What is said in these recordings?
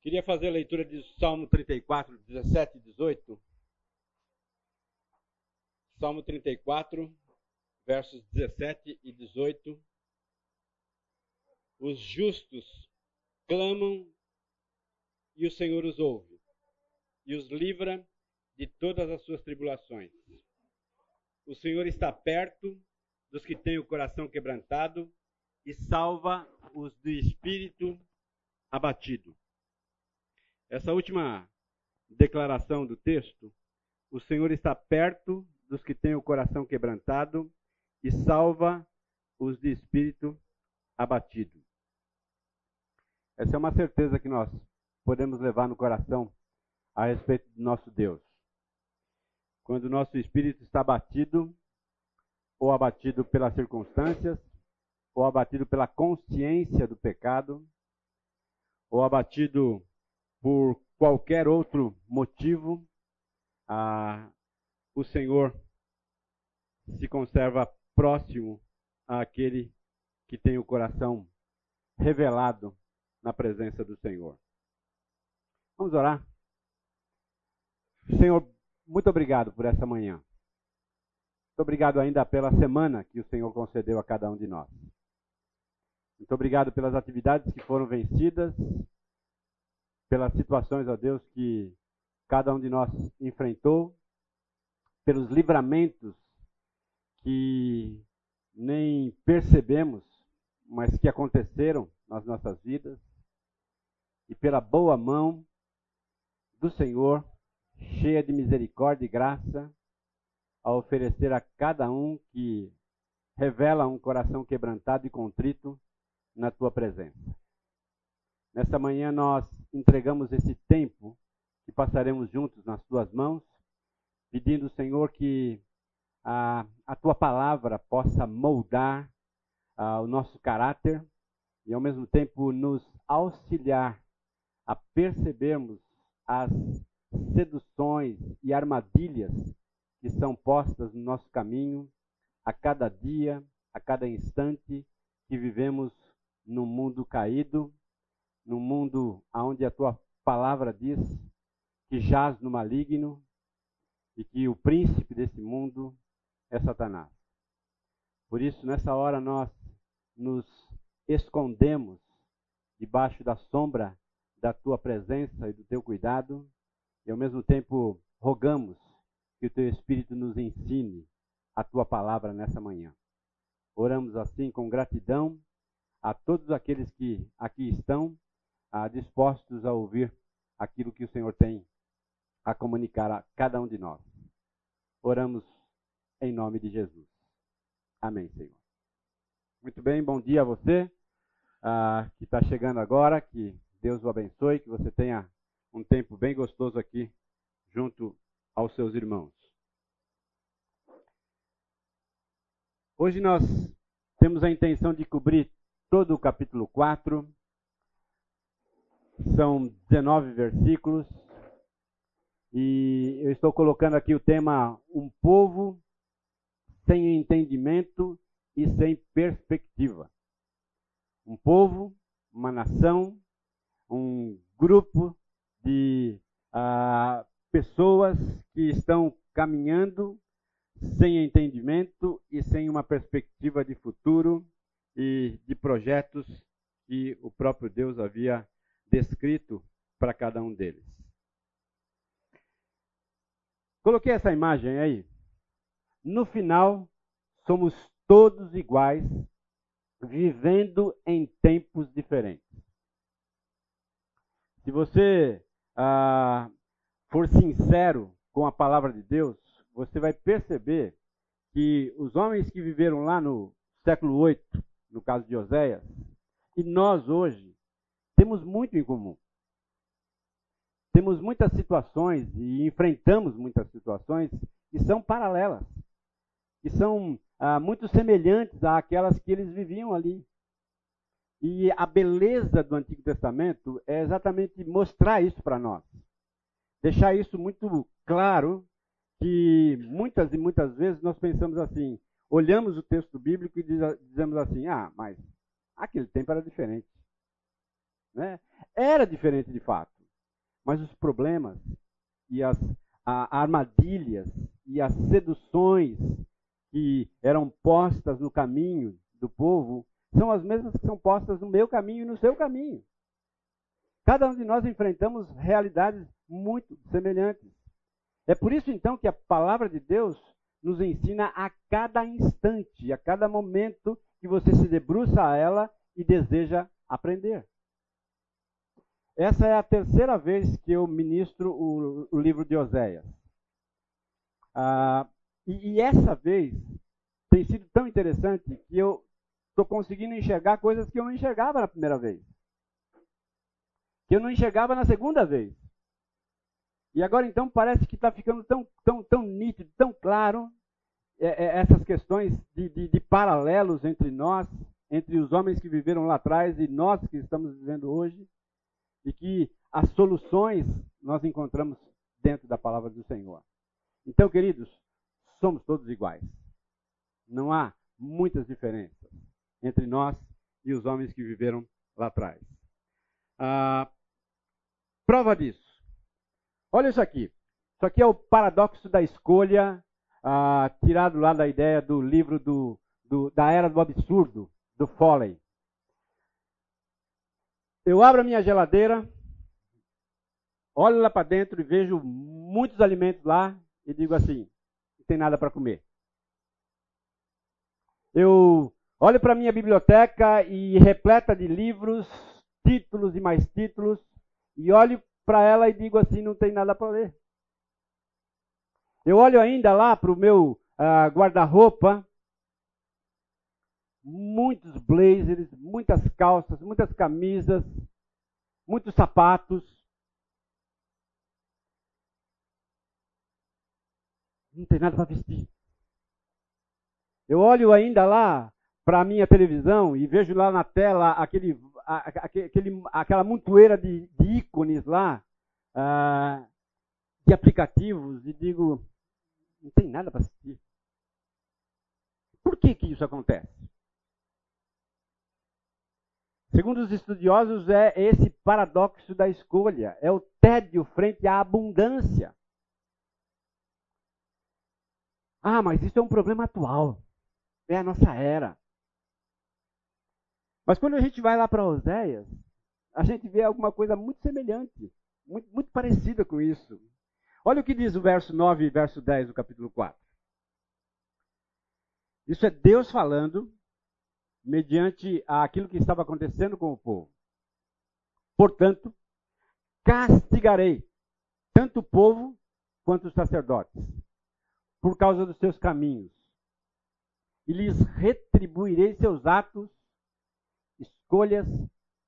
Queria fazer a leitura de Salmo 34, 17 e 18. Salmo 34, versos 17 e 18. Os justos clamam e o Senhor os ouve e os livra de todas as suas tribulações. O Senhor está perto dos que têm o coração quebrantado e salva os do espírito abatido. Essa última declaração do texto, o Senhor está perto dos que têm o coração quebrantado e salva os de espírito abatido. Essa é uma certeza que nós podemos levar no coração a respeito do nosso Deus. Quando o nosso espírito está abatido, ou abatido pelas circunstâncias, ou abatido pela consciência do pecado, ou abatido por qualquer outro motivo, ah, o Senhor se conserva próximo àquele que tem o coração revelado na presença do Senhor. Vamos orar? Senhor, muito obrigado por essa manhã. Muito obrigado ainda pela semana que o Senhor concedeu a cada um de nós. Muito obrigado pelas atividades que foram vencidas, pelas situações, ó Deus, que cada um de nós enfrentou, pelos livramentos que nem percebemos, mas que aconteceram nas nossas vidas, e pela boa mão do Senhor, cheia de misericórdia e graça, a oferecer a cada um que revela um coração quebrantado e contrito na tua presença. Nesta manhã nós entregamos esse tempo que passaremos juntos nas tuas mãos, pedindo, Senhor, que a, a tua palavra possa moldar a, o nosso caráter e, ao mesmo tempo, nos auxiliar a percebermos as seduções e armadilhas que são postas no nosso caminho a cada dia, a cada instante que vivemos num mundo caído, num mundo onde a tua palavra diz que jaz no maligno e que o príncipe desse mundo é Satanás. Por isso, nessa hora, nós nos escondemos debaixo da sombra da tua presença e do teu cuidado e, ao mesmo tempo, rogamos que o teu Espírito nos ensine a tua palavra nessa manhã. Oramos assim com gratidão a todos aqueles que aqui estão ah, dispostos a ouvir aquilo que o Senhor tem a comunicar a cada um de nós. Oramos em nome de Jesus. Amém, Senhor. Muito bem, bom dia a você ah, que está chegando agora. Que Deus o abençoe, que você tenha um tempo bem gostoso aqui junto aos seus irmãos. Hoje nós temos a intenção de cobrir todo o capítulo 4. São 19 versículos. E eu estou colocando aqui o tema Um povo sem entendimento e sem perspectiva. Um povo, uma nação, um grupo de ah, pessoas que estão caminhando sem entendimento e sem uma perspectiva de futuro e de projetos que o próprio Deus havia descrito para cada um deles. Coloquei essa imagem aí. No final, somos todos iguais, vivendo em tempos diferentes. Se você ah, for sincero com a palavra de Deus, você vai perceber que os homens que viveram lá no século 8, no caso de Oséias, e nós hoje, temos muito em comum. Temos muitas situações e enfrentamos muitas situações que são paralelas, que são ah, muito semelhantes àquelas que eles viviam ali. E a beleza do Antigo Testamento é exatamente mostrar isso para nós. Deixar isso muito claro, que muitas e muitas vezes nós pensamos assim, olhamos o texto bíblico e dizemos assim, ah, mas aquele tempo era diferente. Né? Era diferente de fato. Mas os problemas e as a, armadilhas e as seduções que eram postas no caminho do povo são as mesmas que são postas no meu caminho e no seu caminho. Cada um de nós enfrentamos realidades muito semelhantes. É por isso então que a palavra de Deus nos ensina a cada instante, a cada momento que você se debruça a ela e deseja aprender. Essa é a terceira vez que eu ministro o, o livro de Oséias. Ah, e, e essa vez tem sido tão interessante que eu estou conseguindo enxergar coisas que eu não enxergava na primeira vez. Que eu não enxergava na segunda vez. E agora então parece que está ficando tão, tão, tão nítido, tão claro é, é, essas questões de, de, de paralelos entre nós, entre os homens que viveram lá atrás e nós que estamos vivendo hoje, e que as soluções nós encontramos dentro da palavra do Senhor. Então, queridos, somos todos iguais. Não há muitas diferenças entre nós e os homens que viveram lá atrás. Ah, prova disso. Olha isso aqui. Isso aqui é o paradoxo da escolha ah, tirado lá da ideia do livro do, do, da Era do Absurdo, do Foley. Eu abro a minha geladeira, olho lá para dentro e vejo muitos alimentos lá e digo assim: não tem nada para comer. Eu olho para a minha biblioteca e repleta de livros, títulos e mais títulos, e olho para ela e digo assim: não tem nada para ler. Eu olho ainda lá para o meu uh, guarda-roupa, muitos blazers, muitas calças, muitas camisas, muitos sapatos. Não tem nada para vestir. Eu olho ainda lá para a minha televisão e vejo lá na tela aquele, aquele, aquela montoeira de, de ícones lá, uh, de aplicativos, e digo, não tem nada para assistir. Por que, que isso acontece? Segundo os estudiosos, é esse paradoxo da escolha, é o tédio frente à abundância. Ah, mas isso é um problema atual. É a nossa era. Mas quando a gente vai lá para Oséias, a gente vê alguma coisa muito semelhante, muito, muito parecida com isso. Olha o que diz o verso 9 e verso 10 do capítulo 4. Isso é Deus falando mediante aquilo que estava acontecendo com o povo. Portanto, castigarei tanto o povo quanto os sacerdotes, por causa dos seus caminhos, e lhes retribuirei seus atos, escolhas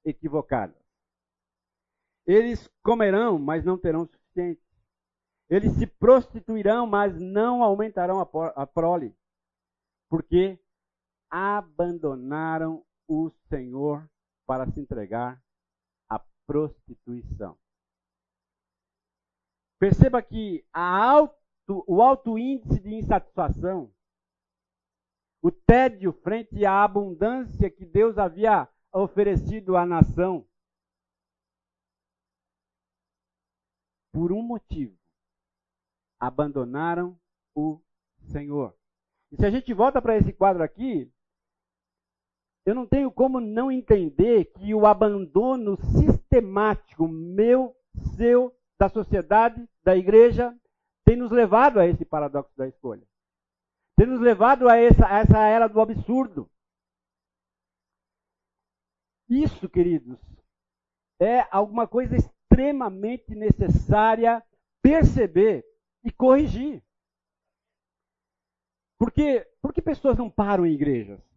equivocadas. Eles comerão, mas não terão suficiente. Eles se prostituirão, mas não aumentarão a prole, porque abandonaram o Senhor para se entregar à prostituição. Perceba que alto, o alto índice de insatisfação, o tédio frente à abundância que Deus havia oferecido à nação, por um motivo abandonaram o Senhor. E se a gente volta para esse quadro aqui, eu não tenho como não entender que o abandono sistemático meu, seu, da sociedade, da igreja, tem nos levado a esse paradoxo da escolha. Tem nos levado a essa, a essa era do absurdo. Isso, queridos, é alguma coisa extremamente necessária perceber e corrigir. Porque, por que pessoas não param em igrejas?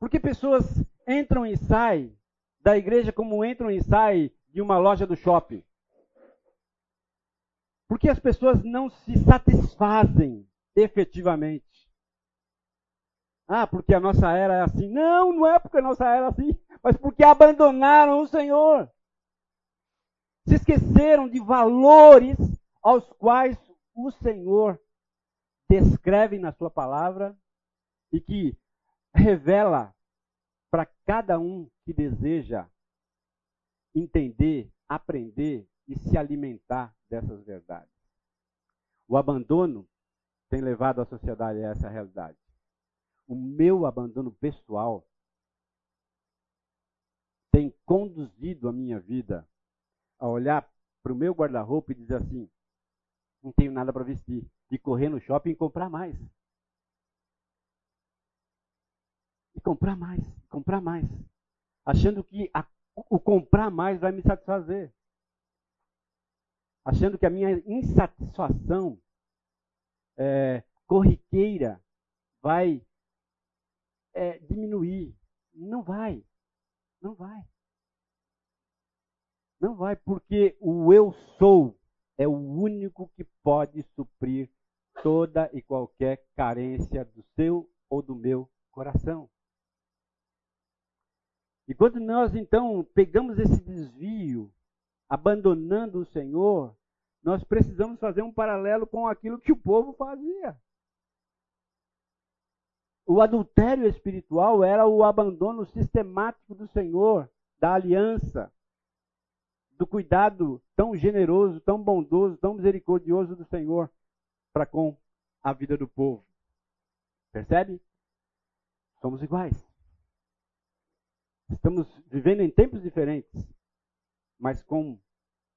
Por que pessoas entram e saem da igreja como entram e saem de uma loja do shopping? Porque as pessoas não se satisfazem efetivamente. Ah, porque a nossa era é assim. Não, não é porque a nossa era é assim, mas porque abandonaram o Senhor. Se esqueceram de valores aos quais o Senhor descreve na sua palavra e que revela para cada um que deseja entender, aprender e se alimentar dessas verdades. O abandono tem levado a sociedade a essa realidade. O meu abandono pessoal tem conduzido a minha vida a olhar para o meu guarda-roupa e dizer assim: não tenho nada para vestir. E correr no shopping e comprar mais. E comprar mais, comprar mais. Achando que a, o comprar mais vai me satisfazer. Achando que a minha insatisfação é, corriqueira vai é, diminuir. Não vai. Não vai. Não vai, porque o eu sou é o único que pode suprir toda e qualquer carência do seu ou do meu coração. E quando nós então pegamos esse desvio, abandonando o Senhor, nós precisamos fazer um paralelo com aquilo que o povo fazia. O adultério espiritual era o abandono sistemático do Senhor, da aliança, do cuidado tão generoso, tão bondoso, tão misericordioso do Senhor para com a vida do povo. Percebe? Somos iguais. Estamos vivendo em tempos diferentes, mas com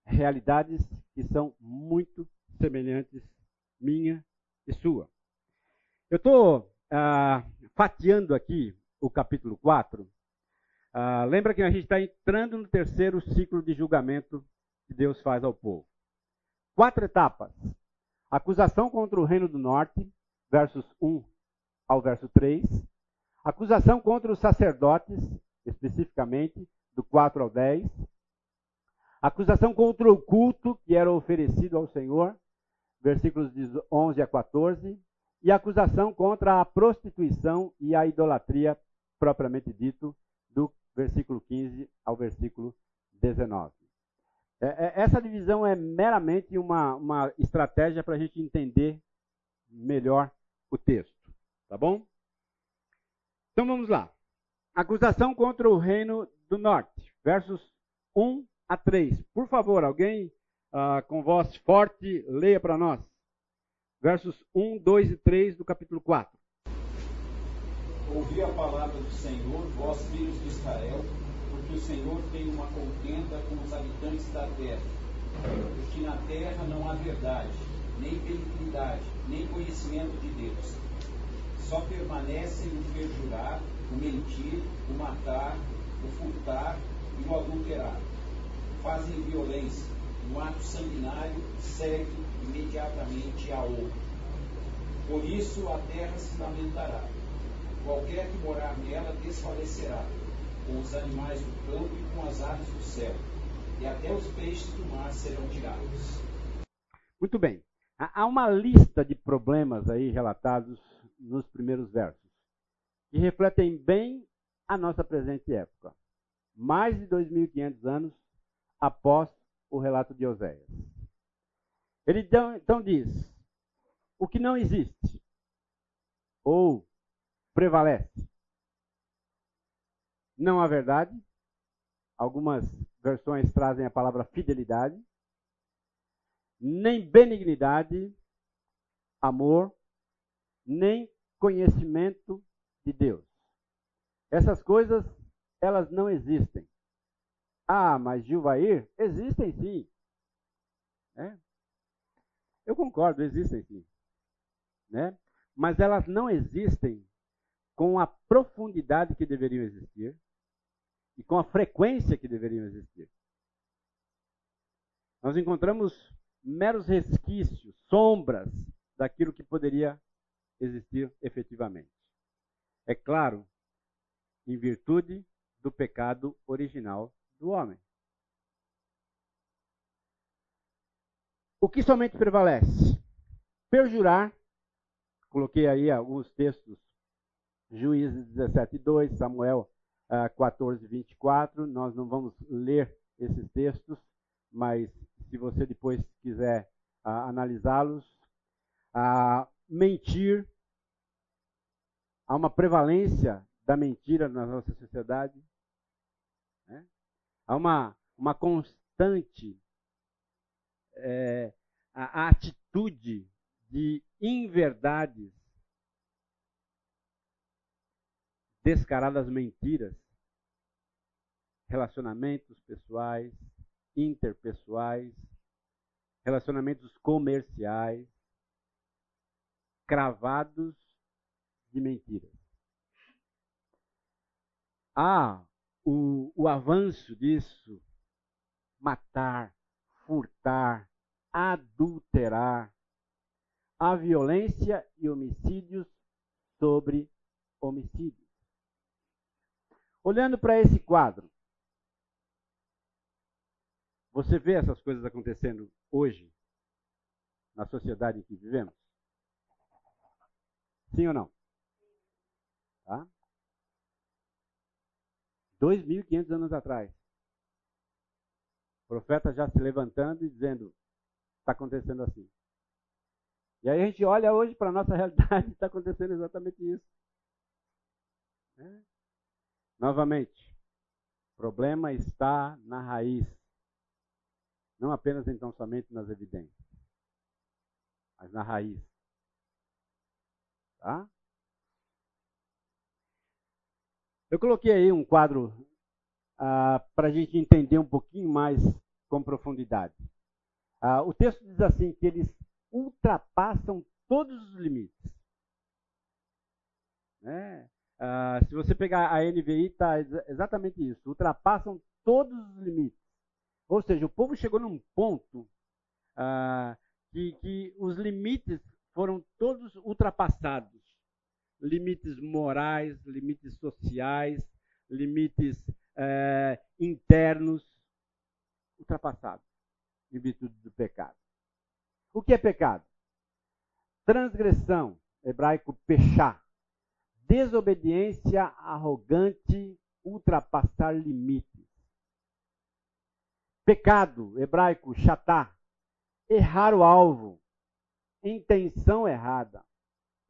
realidades que são muito semelhantes, minha e sua. Eu estou ah, fatiando aqui o capítulo 4 ah, lembra que a gente está entrando no terceiro ciclo de julgamento que Deus faz ao povo. Quatro etapas. Acusação contra o reino do norte, versos 1 ao verso 3. Acusação contra os sacerdotes, especificamente, do 4 ao 10. Acusação contra o culto que era oferecido ao Senhor, versículos de 11 a 14. E acusação contra a prostituição e a idolatria, propriamente dito, do versículo 15 ao versículo 19. É, é, essa divisão é meramente uma, uma estratégia para a gente entender melhor o texto. Tá bom? Então vamos lá. Acusação contra o reino do norte, versos 1 a 3. Por favor, alguém uh, com voz forte, leia para nós. Versos 1, 2 e 3 do capítulo 4. Ouvi a palavra do Senhor, vós filhos de Israel, porque o Senhor tem uma contenda com os habitantes da terra. Porque na terra não há verdade, nem benignidade, nem conhecimento de Deus. Só permanecem o perjurar, o mentir, o matar, o furtar e o adulterar. Fazem violência, um ato sanguinário segue imediatamente a outro. Por isso a terra se lamentará Qualquer que morar nela desfalecerá, com os animais do campo e com as aves do céu, e até os peixes do mar serão tirados. Muito bem. Há uma lista de problemas aí relatados nos primeiros versos, que refletem bem a nossa presente época. Mais de 2.500 anos após o relato de Oséias. Ele então, então diz: o que não existe, ou prevalece. Não a verdade. Algumas versões trazem a palavra fidelidade. Nem benignidade, amor, nem conhecimento de Deus. Essas coisas, elas não existem. Ah, mas Gilvair, existem sim. É? Eu concordo, existem sim. Né? Mas elas não existem com a profundidade que deveriam existir e com a frequência que deveriam existir. Nós encontramos meros resquícios, sombras daquilo que poderia existir efetivamente. É claro, em virtude do pecado original do homem. O que somente prevalece? Perjurar. Coloquei aí alguns textos Juízes 17, 2, Samuel uh, 14, 24. Nós não vamos ler esses textos, mas se você depois quiser uh, analisá-los. Uh, mentir. Há uma prevalência da mentira na nossa sociedade. Né? Há uma, uma constante é, a, a atitude de inverdades, descaradas mentiras, relacionamentos pessoais, interpessoais, relacionamentos comerciais, cravados de mentiras. Há o, o avanço disso, matar, furtar, adulterar, a violência e homicídios sobre homicídios. Olhando para esse quadro, você vê essas coisas acontecendo hoje, na sociedade em que vivemos? Sim ou não? Tá? 2.500 anos atrás. O profeta já se levantando e dizendo: está acontecendo assim. E aí a gente olha hoje para a nossa realidade e está acontecendo exatamente isso. É. Novamente, o problema está na raiz. Não apenas então somente nas evidências, mas na raiz. Tá? Eu coloquei aí um quadro ah, para a gente entender um pouquinho mais com profundidade. Ah, o texto diz assim que eles ultrapassam todos os limites. Né? Ah, se você pegar a NVI, está exatamente isso. Ultrapassam todos os limites. Ou seja, o povo chegou num ponto ah, que, que os limites foram todos ultrapassados. Limites morais, limites sociais, limites eh, internos ultrapassados em virtude do pecado. O que é pecado? Transgressão, hebraico pechá. Desobediência arrogante, ultrapassar limites. Pecado, hebraico chatá. Errar o alvo. Intenção errada.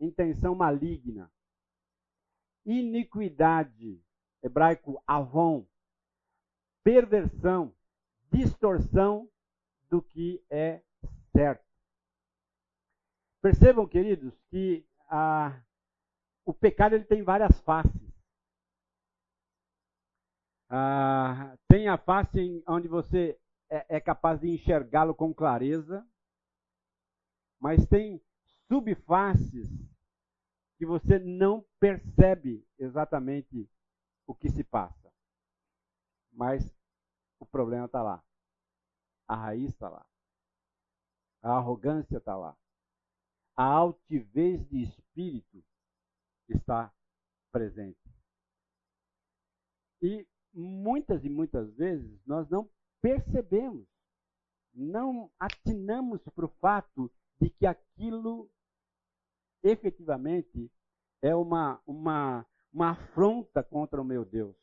Intenção maligna. Iniquidade, hebraico avon. Perversão, distorção do que é certo. Percebam, queridos, que ah, o pecado ele tem várias faces. Ah, tem a face onde você é, é capaz de enxergá-lo com clareza, mas tem subfaces que você não percebe exatamente o que se passa. Mas o problema está lá. A raiz está lá. A arrogância está lá. A altivez de espírito está presente. E muitas e muitas vezes nós não percebemos, não atinamos para o fato de que aquilo efetivamente é uma, uma, uma afronta contra o meu Deus.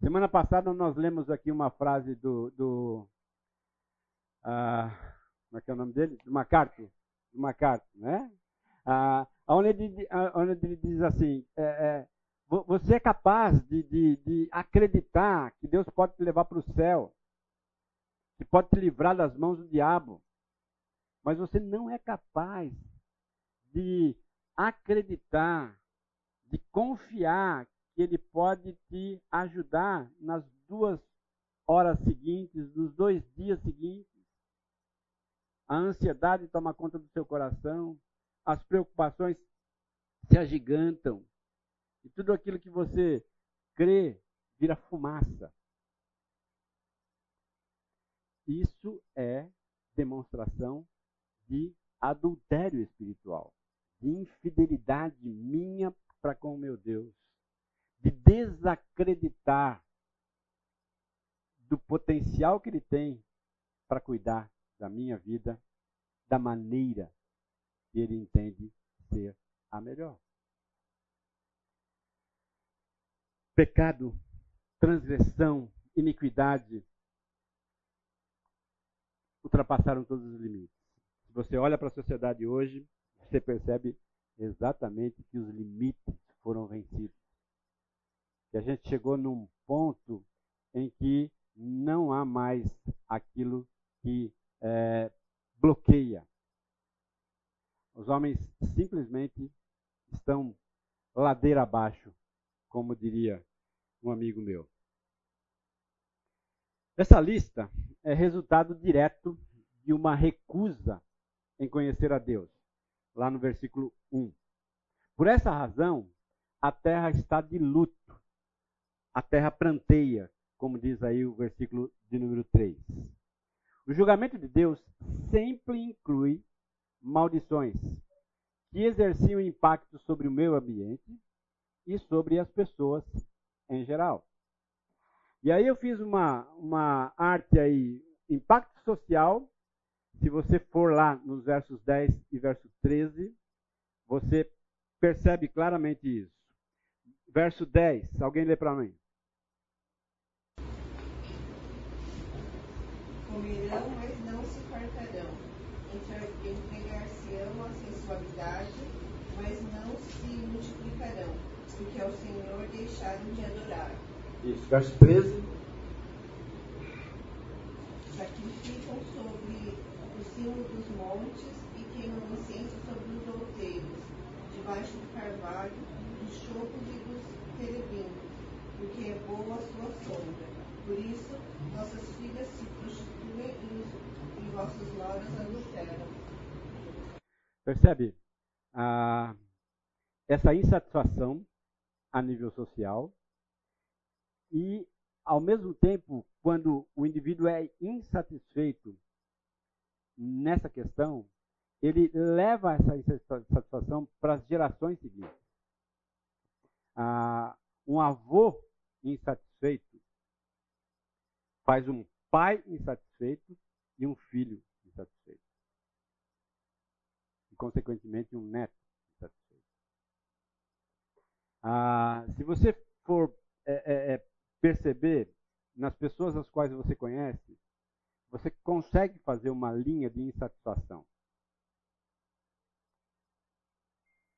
Semana passada nós lemos aqui uma frase do. do ah, como é que é o nome dele? Do MacArthur. Do MacArthur, né? Ah, onde, ele, onde ele diz assim: é, é, você é capaz de, de, de acreditar que Deus pode te levar para o céu, que pode te livrar das mãos do diabo, mas você não é capaz de acreditar, de confiar que ele pode te ajudar nas duas horas seguintes, nos dois dias seguintes. A ansiedade toma conta do seu coração, as preocupações se agigantam, e tudo aquilo que você crê vira fumaça. Isso é demonstração de adultério espiritual, de infidelidade minha para com o meu Deus de desacreditar do potencial que ele tem para cuidar da minha vida da maneira que ele entende ser a melhor. Pecado, transgressão, iniquidade ultrapassaram todos os limites. Você olha para a sociedade hoje, você percebe exatamente que os limites foram vencidos que a gente chegou num ponto em que não há mais aquilo que é, bloqueia. Os homens simplesmente estão ladeira abaixo, como diria um amigo meu. Essa lista é resultado direto de uma recusa em conhecer a Deus, lá no versículo 1. Por essa razão, a terra está de luto, a terra pranteia, como diz aí o versículo de número 3. O julgamento de Deus sempre inclui maldições que exerciam impacto sobre o meio ambiente e sobre as pessoas em geral. E aí eu fiz uma, uma arte aí, impacto social. Se você for lá nos versos 10 e verso 13, você percebe claramente isso. Verso 10, alguém lê para mim. Comerão, mas não se fartarão. Entregar-se-ão a sensualidade, mas não se multiplicarão, porque ao Senhor deixaram de adorar. Isso, verso 13. Sacrificam sobre o cimo dos montes e queimam incenso sobre os outeiros, debaixo do carvalho, dos chopos e dos terebinos, porque é boa a sua sombra. Por isso, vossas filhas se prostituem e, e vossos noras adulteram. Percebe? Ah, essa insatisfação a nível social e, ao mesmo tempo, quando o indivíduo é insatisfeito nessa questão, ele leva essa insatisfação para as gerações seguintes. Ah, um avô insatisfeito faz um pai insatisfeito e um filho insatisfeito. E, consequentemente, um neto insatisfeito. Ah, se você for é, é, é perceber nas pessoas as quais você conhece, você consegue fazer uma linha de insatisfação.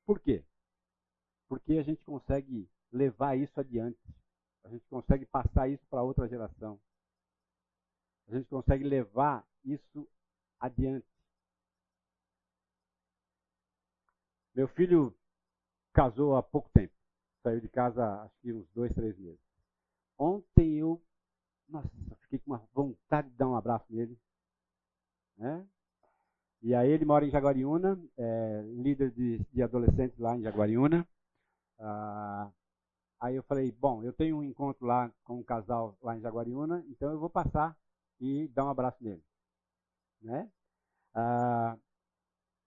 Por quê? Porque a gente consegue levar isso adiante. A gente consegue passar isso para outra geração. A gente consegue levar isso adiante. Meu filho casou há pouco tempo. Saiu de casa acho que uns dois, três meses. Ontem eu, nossa, fiquei com uma vontade de dar um abraço nele. Né? E aí ele mora em Jaguariúna, é líder de, de, adolescentes lá em Jaguariúna. Ah, aí eu falei, bom, eu tenho um encontro lá com um casal lá em Jaguariúna, então eu vou passar e dar um abraço nele. Né? Ah,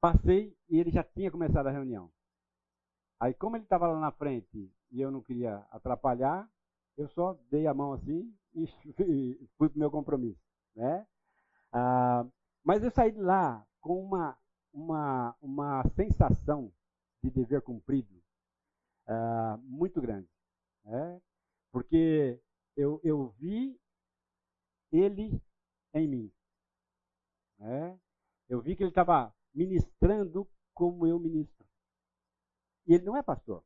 passei e ele já tinha começado a reunião. Aí como ele estava lá na frente e eu não queria atrapalhar, eu só dei a mão assim e fui para o meu compromisso. Né? Ah, mas eu saí de lá com uma, uma, uma sensação de dever cumprido ah, muito grande. Né? Porque eu, eu vi ele em mim. Né? Eu vi que ele estava ministrando como eu ministro. E ele não é pastor.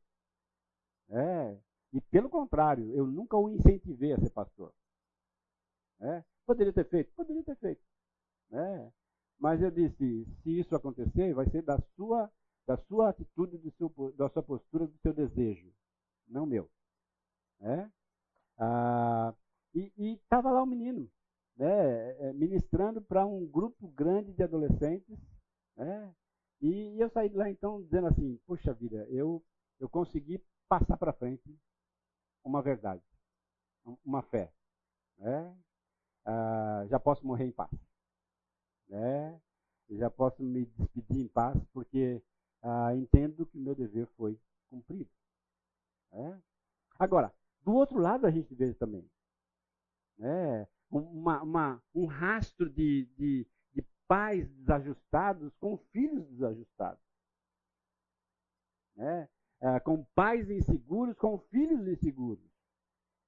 É, e pelo contrário, eu nunca o incentivei a ser pastor. É, poderia ter feito? Poderia ter feito. É, mas eu disse, se isso acontecer, vai ser da sua, da sua atitude, seu, da sua postura, do seu desejo, não meu. É? Ah, e estava lá o menino, né, é, ministrando para um grupo grande de adolescentes. Né, e, e eu saí de lá então dizendo assim, puxa vida, eu, eu consegui passar para frente uma verdade, uma fé. Né? Ah, já posso morrer em paz. Né? Já posso me despedir em paz, porque ah, entendo que o meu dever foi cumprido. Né? Agora, do outro lado a gente vê também né? Uma, uma, um rastro de, de, de pais desajustados com filhos desajustados. Né? é, com pais inseguros, com filhos inseguros,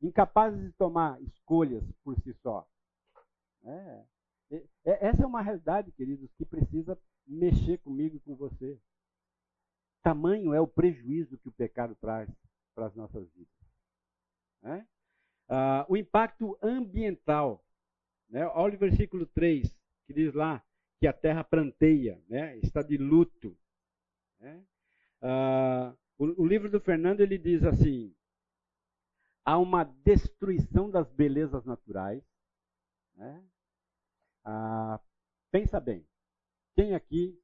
incapazes de tomar escolhas por si só. É, é, essa é uma realidade, queridos, que precisa mexer comigo e com você. Tamanho é o prejuízo que o pecado traz para as nossas vidas. É? Uh, o impacto ambiental. Né? Olha o versículo 3, que diz lá que a terra pranteia, né? está de luto. Né? Uh, o, o, livro do Fernando ele diz assim: há uma destruição das belezas naturais. Né? Uh, pensa bem, quem aqui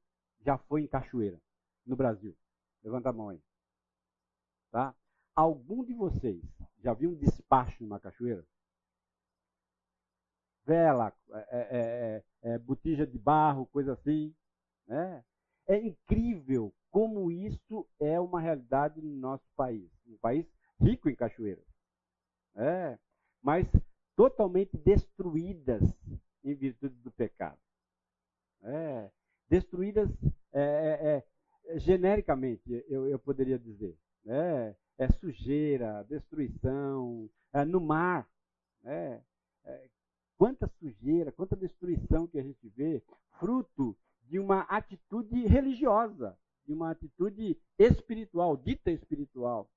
já foi em cachoeira no Brasil? Levanta a mão aí. Tá? Algum de vocês já viu um despacho numa cachoeira? Vela, é, é, é, é, botija de barro, coisa assim. Né? É incrível como isso é uma realidade no nosso país. Um país rico em cachoeiras. É, mas totalmente destruídas em virtude do pecado. É, destruídas é, é, genericamente, eu, eu poderia dizer. Né? Sujeira, destruição, é, no mar. Né? É, quanta sujeira, quanta destruição que a gente vê, fruto de uma atitude religiosa, de uma atitude espiritual, dita espiritual,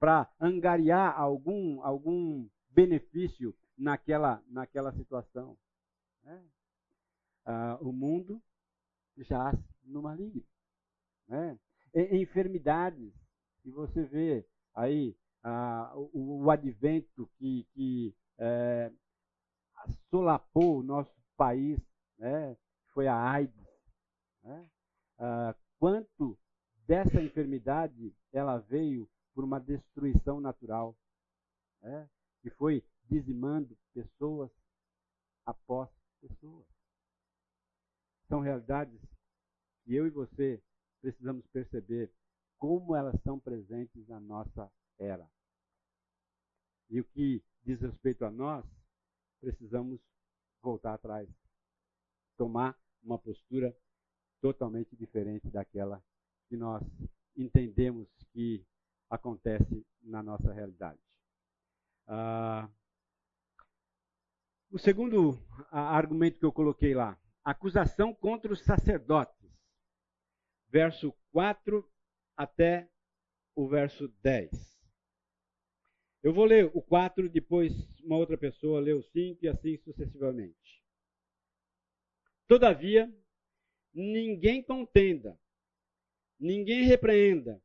para angariar algum, algum benefício naquela, naquela situação. Né? Ah, o mundo jaz no maligno. Né? E, enfermidades, que você vê aí o, o, advento que, que é, solapou o nosso país, né, foi a AIDS. Né? Ah, quanto dessa enfermidade ela veio por uma destruição natural, né, que foi dizimando pessoas após pessoas. São realidades que eu e você precisamos perceber como elas estão presentes na nossa era. E o que diz respeito a nós, precisamos voltar atrás, tomar uma postura totalmente diferente daquela que nós entendemos que acontece na nossa realidade. Ah, o segundo argumento que eu coloquei lá, acusação contra os sacerdotes. Verso 4 até o verso 10. Eu vou ler o 4, depois uma outra pessoa lê o 5 e assim sucessivamente. Todavia, ninguém contenda, ninguém repreenda,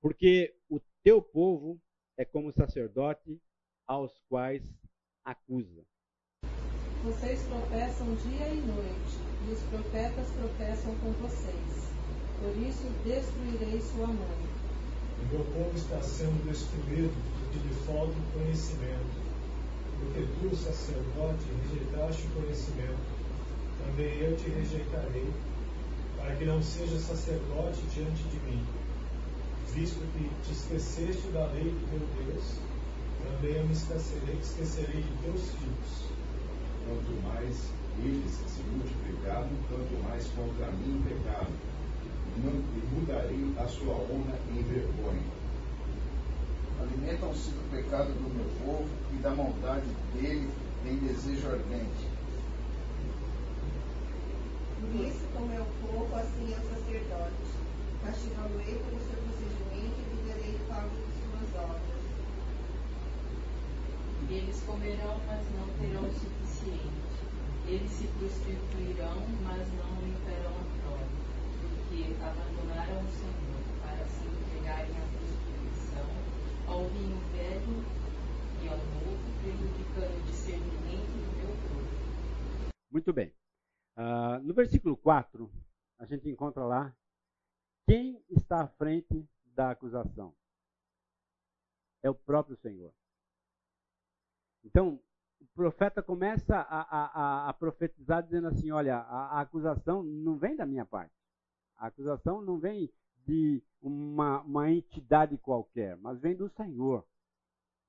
porque o teu povo é como sacerdote aos quais acusa. Vocês tropeçam dia e noite, e os profetas tropeçam com vocês. Por isso destruirei sua mãe. O meu povo está sendo destruído porque lhe falta o conhecimento. Porque tu, sacerdote, rejeitaste o conhecimento, também eu te rejeitarei, para que não seja sacerdote diante de mim. Visto que te esqueceste da lei do teu Deus, também eu me esquecerei, esquecerei de teus filhos. Quanto mais eles se multiplicaram, tanto mais contra mim pecaram e mudarei a sua honra em vergonha. Alimentam-se do pecado do meu povo e da maldade dele em desejo ardente. Por isso, com meu povo, assim é o sacerdote. Castigá-lo-ei pelo seu procedimento e viverei pago de suas obras. Eles comerão, mas não terão o suficiente. Eles se prostituirão, mas não limparão a que abandonaram o Senhor para se entregarem à prostituição, ao vinho velho e ao novo, prejudicando o discernimento do meu povo. Muito bem. Uh, no versículo 4, a gente encontra lá quem está à frente da acusação. É o próprio Senhor. Então, o profeta começa a, a, a, profetizar dizendo assim: olha, a, a acusação não vem da minha parte. A acusação não vem de uma, uma entidade qualquer, mas vem do Senhor.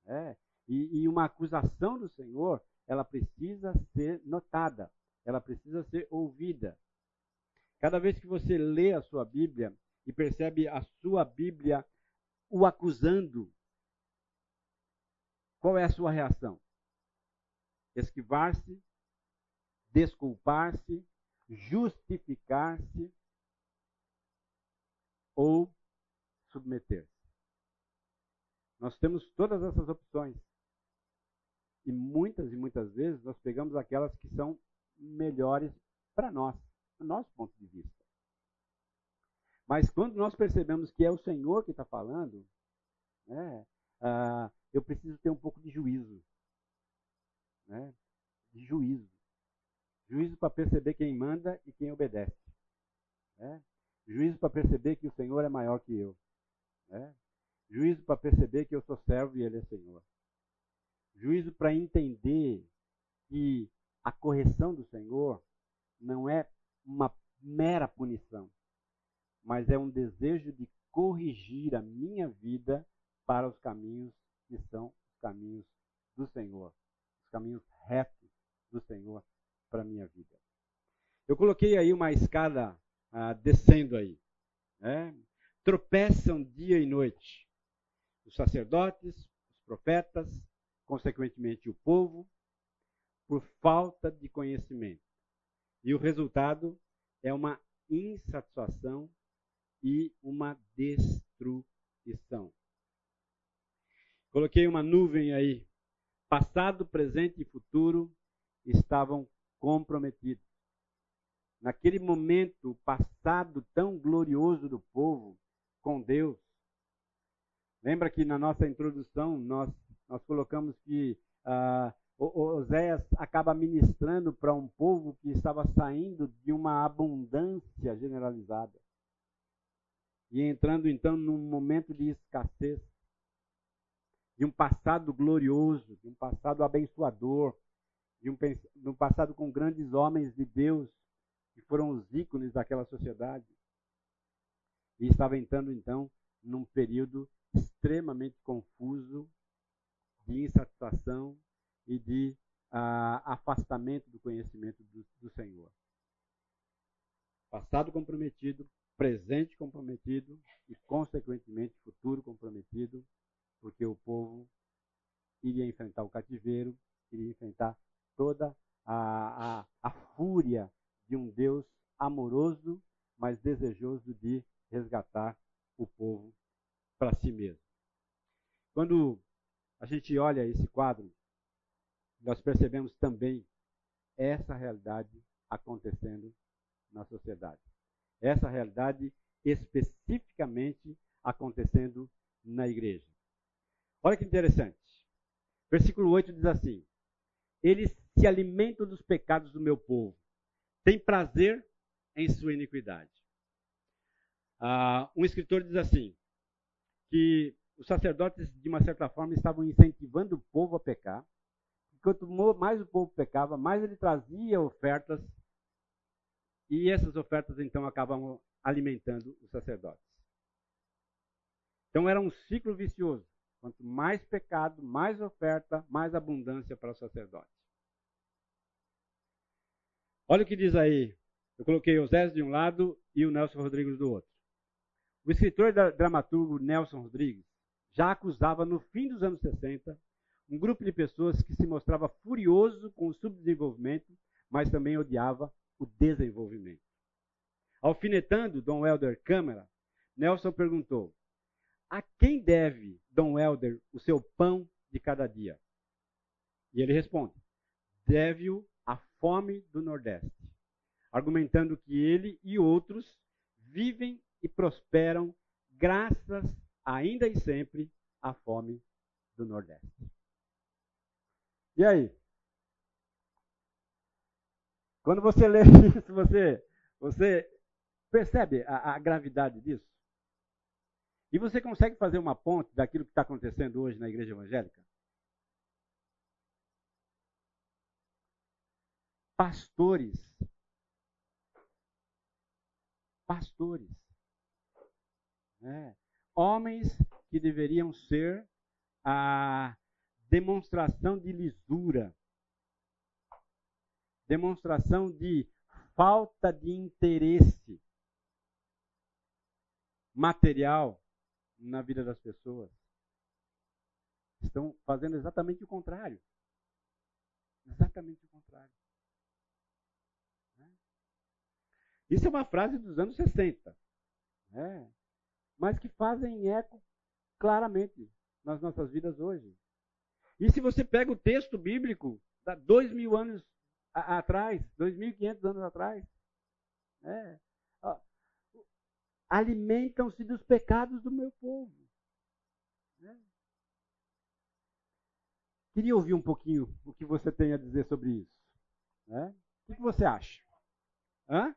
É. E, e uma acusação do Senhor, ela precisa ser notada, ela precisa ser ouvida. Cada vez que você lê a sua Bíblia e percebe a sua Bíblia o acusando, qual é a sua reação? Esquivar-se, desculpar-se, justificar-se, ou submeter-se. Nós temos todas essas opções E muitas e muitas vezes nós pegamos aquelas que são melhores para nós, do nosso ponto de vista. Mas quando nós percebemos que é o Senhor que está falando, né, ah, eu preciso ter um pouco de juízo. Né, de juízo. Juízo para perceber quem manda e quem obedece. Né? Juízo para perceber que o Senhor é maior que eu. Né? Juízo para perceber que eu sou servo e Ele é Senhor. Juízo para entender que a correção do Senhor não é uma mera punição, mas é um desejo de corrigir a minha vida para os caminhos que são os caminhos do Senhor, os caminhos retos do Senhor para a minha vida. Eu coloquei aí uma escada ah, descendo aí. Né? Tropeçam dia e noite os sacerdotes, os profetas, consequentemente o povo, por falta de conhecimento. E o resultado é uma insatisfação e uma destruição. Coloquei uma nuvem aí. Passado, presente e futuro estavam comprometidos. Naquele momento passado tão glorioso do povo com Deus. Lembra que na nossa introdução nós, nós colocamos que ah, Oséias acaba ministrando para um povo que estava saindo de uma abundância generalizada. E entrando então num momento de escassez, de um passado glorioso, de um passado abençoador, de um, de um passado com grandes homens de Deus que foram os ícones daquela sociedade. E estava entrando então num período extremamente confuso de insatisfação e de uh, afastamento do conhecimento do, do Senhor. Passado comprometido, presente comprometido e, consequentemente, futuro comprometido, porque o povo iria enfrentar o cativeiro, iria enfrentar toda a, a, a fúria de um Deus amoroso, mas desejoso de resgatar o povo para si mesmo. Quando a gente olha esse quadro, nós percebemos também essa realidade acontecendo na sociedade. Essa realidade especificamente acontecendo na igreja. Olha que interessante. Versículo 8 diz assim: Eles se alimentam dos pecados do meu povo, têm prazer em sua iniquidade. Ah, um escritor diz assim: que os sacerdotes, de uma certa forma, estavam incentivando o povo a pecar, quanto mais o povo pecava, mais ele trazia ofertas e essas ofertas então acabam alimentando os sacerdotes. Então era um ciclo vicioso. Quanto mais pecado, mais oferta, mais abundância para os sacerdotes. Olha o que diz aí. Eu coloquei o Zé de um lado e o Nelson Rodrigues do outro. O escritor e dramaturgo Nelson Rodrigues já acusava no fim dos anos 60 um grupo de pessoas que se mostrava furioso com o subdesenvolvimento, mas também odiava o desenvolvimento. Alfinetando Dom Helder Câmara, Nelson perguntou: A quem deve Dom Helder o seu pão de cada dia? E ele responde: Deve-o fome do Nordeste, argumentando que ele e outros vivem e prosperam graças ainda e sempre à fome do Nordeste. E aí? Quando você lê isso, você, você percebe a, a gravidade disso? E você consegue fazer uma ponte daquilo que está acontecendo hoje na igreja evangélica? Pastores. Pastores. É. Homens que deveriam ser a demonstração de lisura, demonstração de falta de interesse material na vida das pessoas. Estão fazendo exatamente o contrário. Exatamente o contrário. Né? Isso é uma frase dos anos 60, né? mas que fazem eco claramente nas nossas vidas hoje. E se você pega o texto bíblico, da dois mil anos atrás, dois mil e quinhentos anos atrás, é, alimentam-se dos pecados do meu povo. Né? Queria ouvir um pouquinho o que você tem a dizer sobre isso. Né? O que você acha? Hã?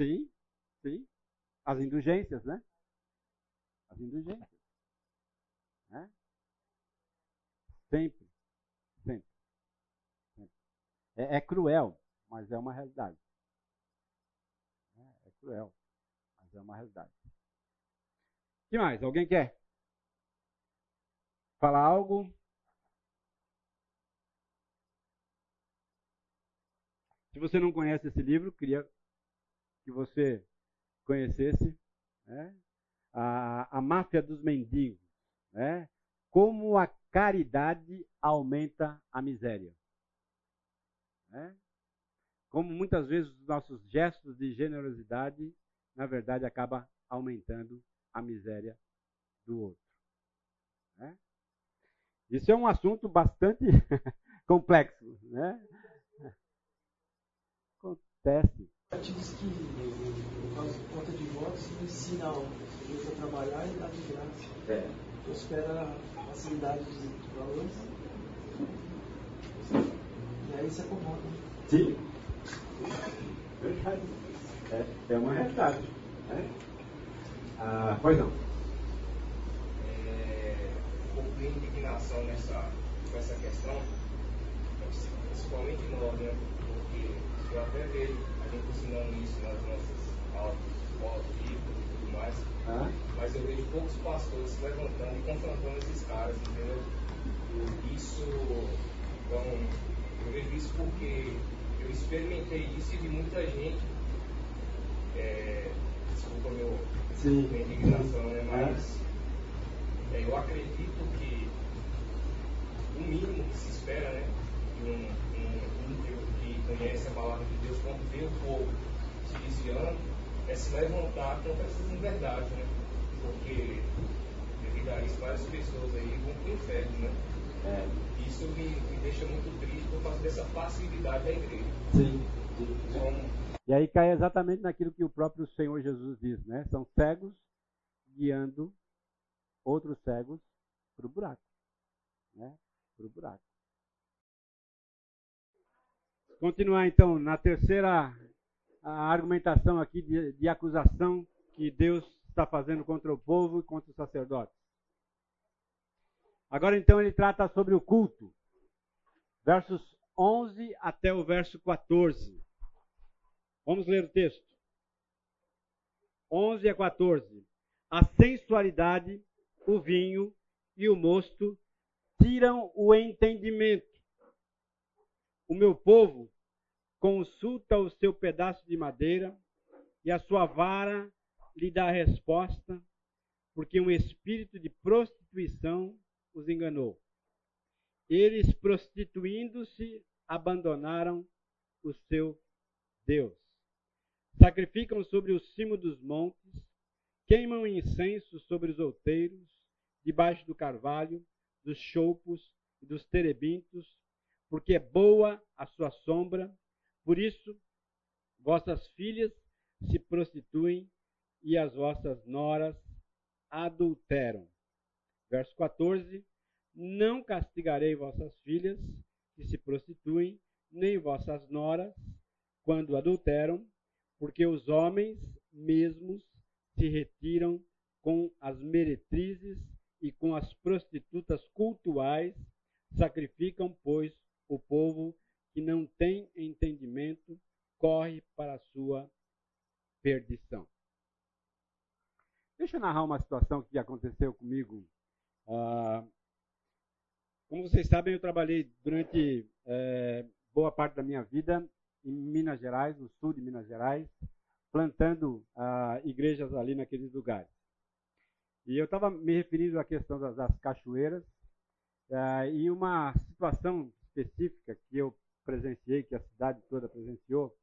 Sim, sim. As indulgências, né? As indulgências. Né? Sempre, sempre. sempre. É, é, cruel, mas é uma realidade. É, é cruel, mas é uma realidade. O que mais? Alguém quer falar algo? Se você não conhece esse livro, queria que você conhecesse né? a, a máfia dos mendigos. Né? Como a caridade aumenta a miséria. Né? Como muitas vezes os nossos gestos de generosidade, na verdade, acaba aumentando a miséria do outro. Né? Isso é um assunto bastante complexo. Né? Acontece diz que, no caso de conta de votos, ensina a a trabalhar e dar de graça. É. Prospera a facilidade de valores. E aí se acomoda. Sim. Verdade. É, é uma realidade. É. Ah, pois não. É, um pouco de indignação nessa, nessa questão, principalmente nós, né? Porque eu até vejo ensinando isso nas nossas aulas, escolas bíblicas e tudo mais. Ah. Mas eu vejo poucos pastores se levantando e confrontando esses caras, entendeu? Isso, então, eu vejo isso porque eu experimentei isso e vi muita gente, é, desculpa meu, minha indignação, né? Mas é, eu acredito que o mínimo que se espera, né? De um, um, um conhece a palavra de Deus, quando vê o povo se desviando, é se levantar contra essas inverdades, né? Porque devido a isso várias pessoas aí vão para o inferno, né? É. Isso me, me, deixa muito triste por causa dessa passividade da igreja. Sim. Então, e aí cai exatamente naquilo que o próprio Senhor Jesus diz, né? São cegos guiando outros cegos para o buraco. Né? Para o buraco. Continuar então na terceira argumentação aqui de, de acusação que Deus está fazendo contra o povo e contra os sacerdotes. Agora então ele trata sobre o culto. Versos 11 até o verso 14. Vamos ler o texto. 11 a 14. A sensualidade, o vinho e o mosto tiram o entendimento o meu povo consulta o seu pedaço de madeira e a sua vara lhe dá a resposta, porque um espírito de prostituição os enganou. Eles, prostituindo-se, abandonaram o seu Deus. Sacrificam sobre o cimo dos montes, queimam incenso sobre os outeiros, debaixo do carvalho, dos choupos e dos terebintos, porque é boa a sua sombra. Por isso, vossas filhas se prostituem e as vossas noras adulteram. Verso 14: Não castigarei vossas filhas que se prostituem, nem vossas noras quando adulteram, porque os homens mesmos se retiram com as meretrizes e com as prostitutas cultuais, sacrificam, pois, o povo que não tem entendimento corre para a sua perdição. Deixa eu narrar uma situação que aconteceu comigo. Ah, como vocês sabem, eu trabalhei durante é, boa parte da minha vida em Minas Gerais, no sul de Minas Gerais, plantando ah, igrejas ali naqueles lugares. E eu estava me referindo à questão das, das cachoeiras ah, e uma situação específica que eu presenciei, que a cidade toda presenciou,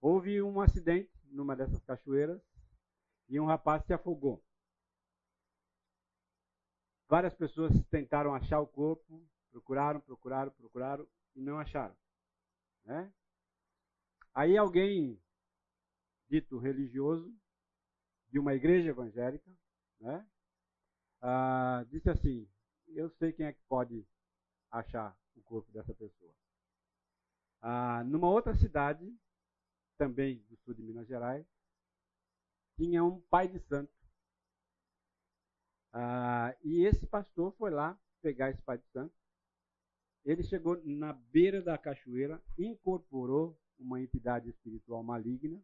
houve um acidente numa dessas cachoeiras e um rapaz se afogou. Várias pessoas tentaram achar o corpo, procuraram, procuraram, procuraram e não acharam. Né? Aí alguém, dito religioso, de uma igreja evangélica, né? Ah, disse assim: Eu sei quem é que pode achar o corpo dessa pessoa. Ah, numa outra cidade, também do sul de Minas Gerais, tinha um pai de santo. Ah, e esse pastor foi lá pegar esse pai de santo. Ele chegou na beira da cachoeira, incorporou uma entidade espiritual maligna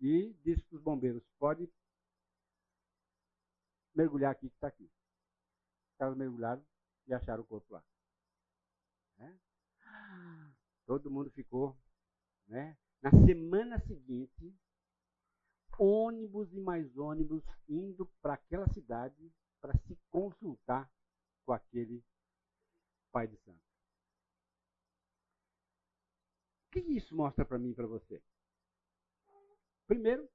e disse para os bombeiros: pode mergulhar aqui que está aqui. Os caras mergulharam e acharam o corpo lá. Né? Todo mundo ficou. Né? Na semana seguinte, ônibus e mais ônibus indo para aquela cidade para se consultar com aquele pai de santo. O que isso mostra para mim e para você? Primeiro,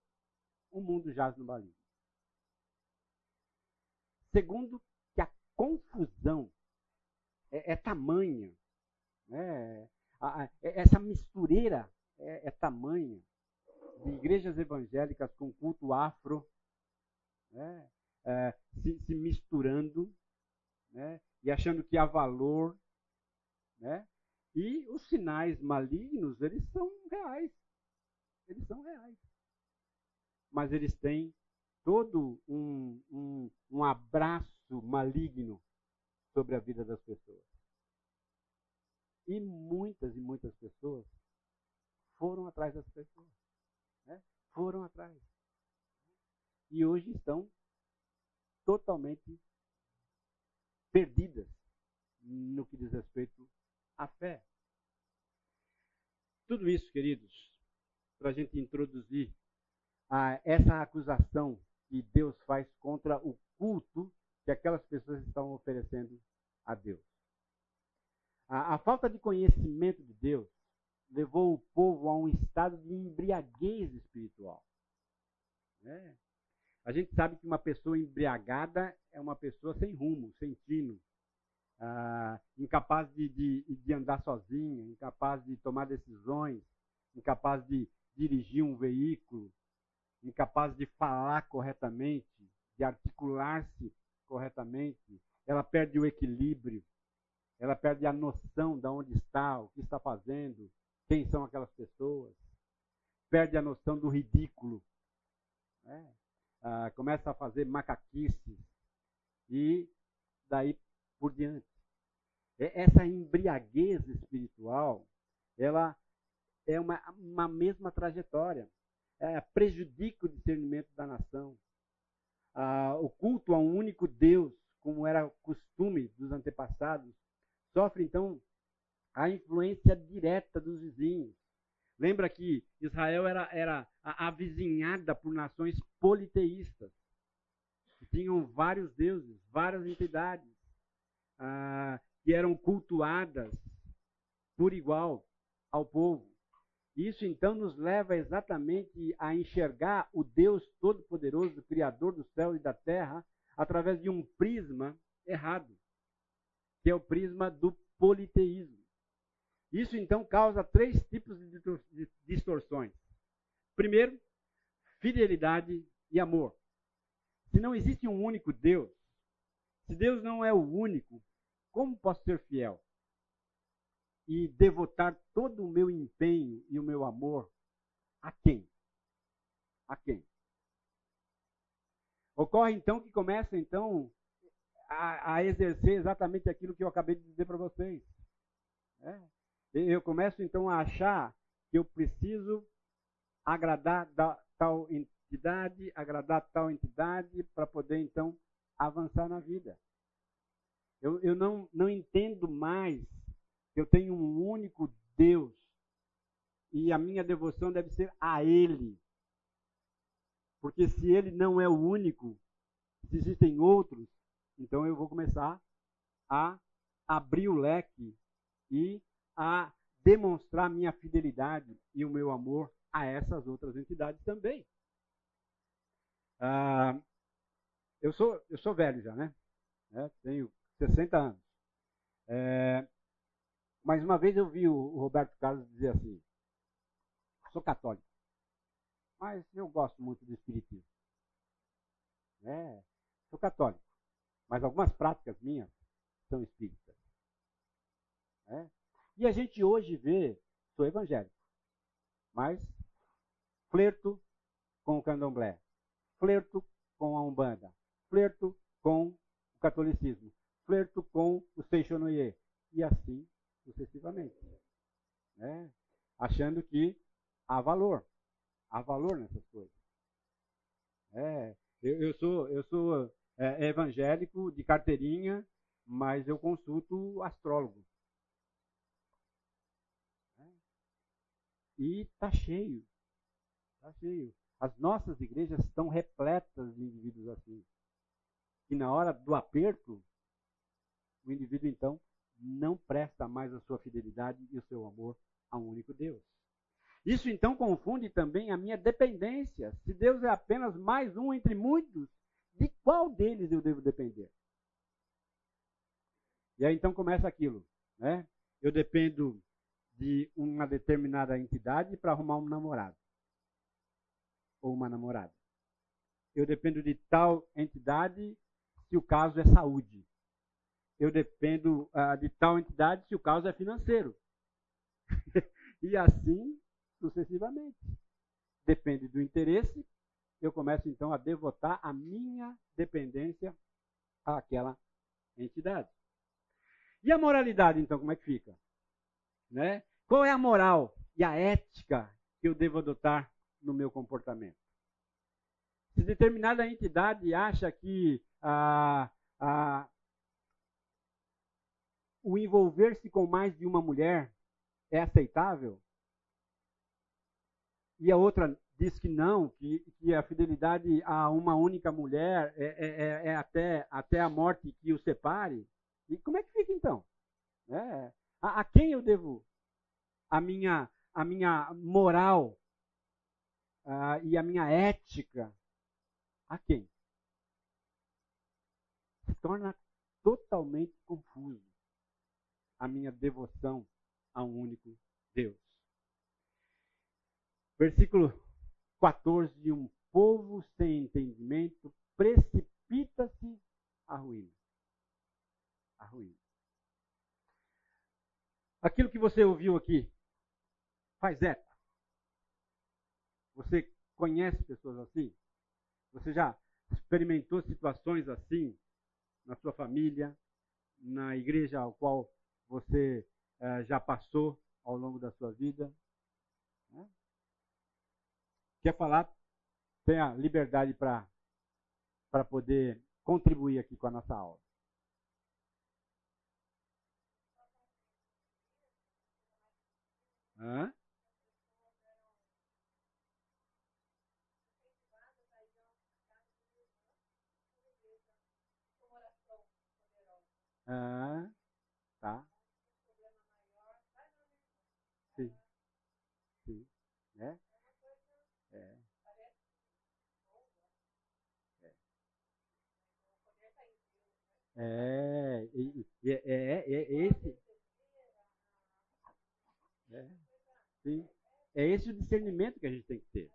o mundo jaz no maligno. Segundo, que a confusão é, é tamanha, né? a, a, essa mistureira é, é tamanha de igrejas evangélicas com culto afro, né? é, se, se, misturando né? e achando que há valor. Né? E os sinais malignos, eles são reais. Eles são reais. Mas eles têm todo um, um, um abraço maligno sobre a vida das pessoas. E muitas e muitas pessoas foram atrás das pessoas. Né? Foram atrás. E hoje estão totalmente perdidas no que diz respeito à fé. Tudo isso, queridos, para a gente introduzir a essa acusação que Deus faz contra o culto que aquelas pessoas estavam oferecendo a Deus. A, a falta de conhecimento de Deus levou o povo a um estado de embriaguez espiritual. Né? A gente sabe que uma pessoa embriagada é uma pessoa sem rumo, sem tino, ah, incapaz de, de, de, andar sozinha, incapaz de tomar decisões, incapaz de dirigir um veículo, incapaz de falar corretamente, de articular-se corretamente. Ela perde o equilíbrio, ela perde a noção de onde está, o que está fazendo, quem são aquelas pessoas, perde a noção do ridículo, né? ah, começa a fazer macaquices e daí por diante. Essa embriaguez espiritual, ela é uma, uma mesma trajetória. É, prejudica o discernimento da nação. Ah, o culto a um único Deus, como era costume dos antepassados, sofre então a influência direta dos vizinhos. Lembra que Israel era, era avizinhada por nações politeístas, que tinham vários deuses, várias entidades, ah, que eram cultuadas por igual ao povo. Isso então nos leva exatamente a enxergar o Deus Todo-Poderoso, Criador do céu e da terra, através de um prisma errado, que é o prisma do politeísmo. Isso então causa três tipos de distorções. Primeiro, fidelidade e amor. Se não existe um único Deus, se Deus não é o único, como posso ser fiel? E devotar todo o meu empenho e o meu amor a quem? A quem? Ocorre então que começa então a, a exercer exatamente aquilo que eu acabei de dizer para vocês. É. Eu começo então a achar que eu preciso agradar da, tal entidade, agradar tal entidade para poder então avançar na vida. Eu, eu não, não entendo mais que eu tenho um único Deus e a minha devoção deve ser a Ele. Porque se Ele não é o único, se existem outros, então eu vou começar a abrir o leque e a demonstrar minha fidelidade e o meu amor a essas outras entidades também. Ah, eu, sou, eu sou velho já, né? É, tenho 60 anos. É, mas uma vez eu vi o, o Roberto Carlos dizer assim: sou católico, mas eu gosto muito do Espiritismo. É, sou católico, mas algumas práticas minhas são espíritas. É? E a gente hoje vê, sou evangélico, mas flerto com o candomblé, flerto com a Umbanda, flerto com o catolicismo, flerto com o Seixonoye, e assim sucessivamente. Né? Achando que há valor, há valor nessas coisas. É, eu, eu, sou, eu sou é, evangélico de carteirinha, mas eu consulto astrólogo. É. E está cheio. Está cheio. As nossas igrejas estão repletas de indivíduos assim. E na hora do aperto, o indivíduo então não presta mais a sua fidelidade e o seu amor a um único Deus. Isso então confunde também a minha dependência. Se Deus é apenas mais um entre muitos, de qual deles eu devo depender? E aí então começa aquilo, né? Eu dependo de uma determinada entidade para arrumar um namorado ou uma namorada. Eu dependo de tal entidade se o caso é saúde. Eu dependo uh, de tal entidade se o caso é financeiro. e assim sucessivamente. Depende do interesse, eu começo então a devotar a minha dependência àquela entidade. E a moralidade, então, como é que fica? Né? Qual é a moral e a ética que eu devo adotar no meu comportamento. Se determinada entidade acha que ah, ah, o envolver-se com mais de uma mulher é aceitável, e a outra diz que não, que, que a fidelidade a uma única mulher é, é, é, é até, até a morte que o separe, e como é que fica então? É, a, a quem eu devo a minha, a minha moral uh, e a minha ética a quem? Se torna totalmente confuso a minha devoção a um único Deus. Versículo 14: Um povo sem entendimento precipita-se à ruína. À ruína. Aquilo que você ouviu aqui faz eco você conhece pessoas assim? Você já experimentou situações assim na sua família, na igreja ao qual você eh, já passou ao longo da sua vida? Quer falar? Tenha liberdade para poder contribuir aqui com a nossa aula. Hã? Ah, tá. Sim. Sim. Né? É. É. É, é, é, é esse. É, sim. É esse o discernimento que a gente tem que ter.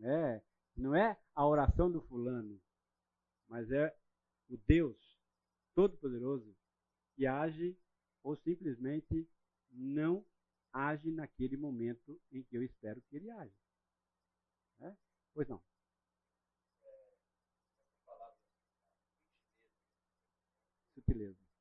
É, não é a oração do fulano, mas é o Deus Todo-Poderoso que age ou simplesmente não age naquele momento em que eu espero que ele age. É? Pois não. Sutileza.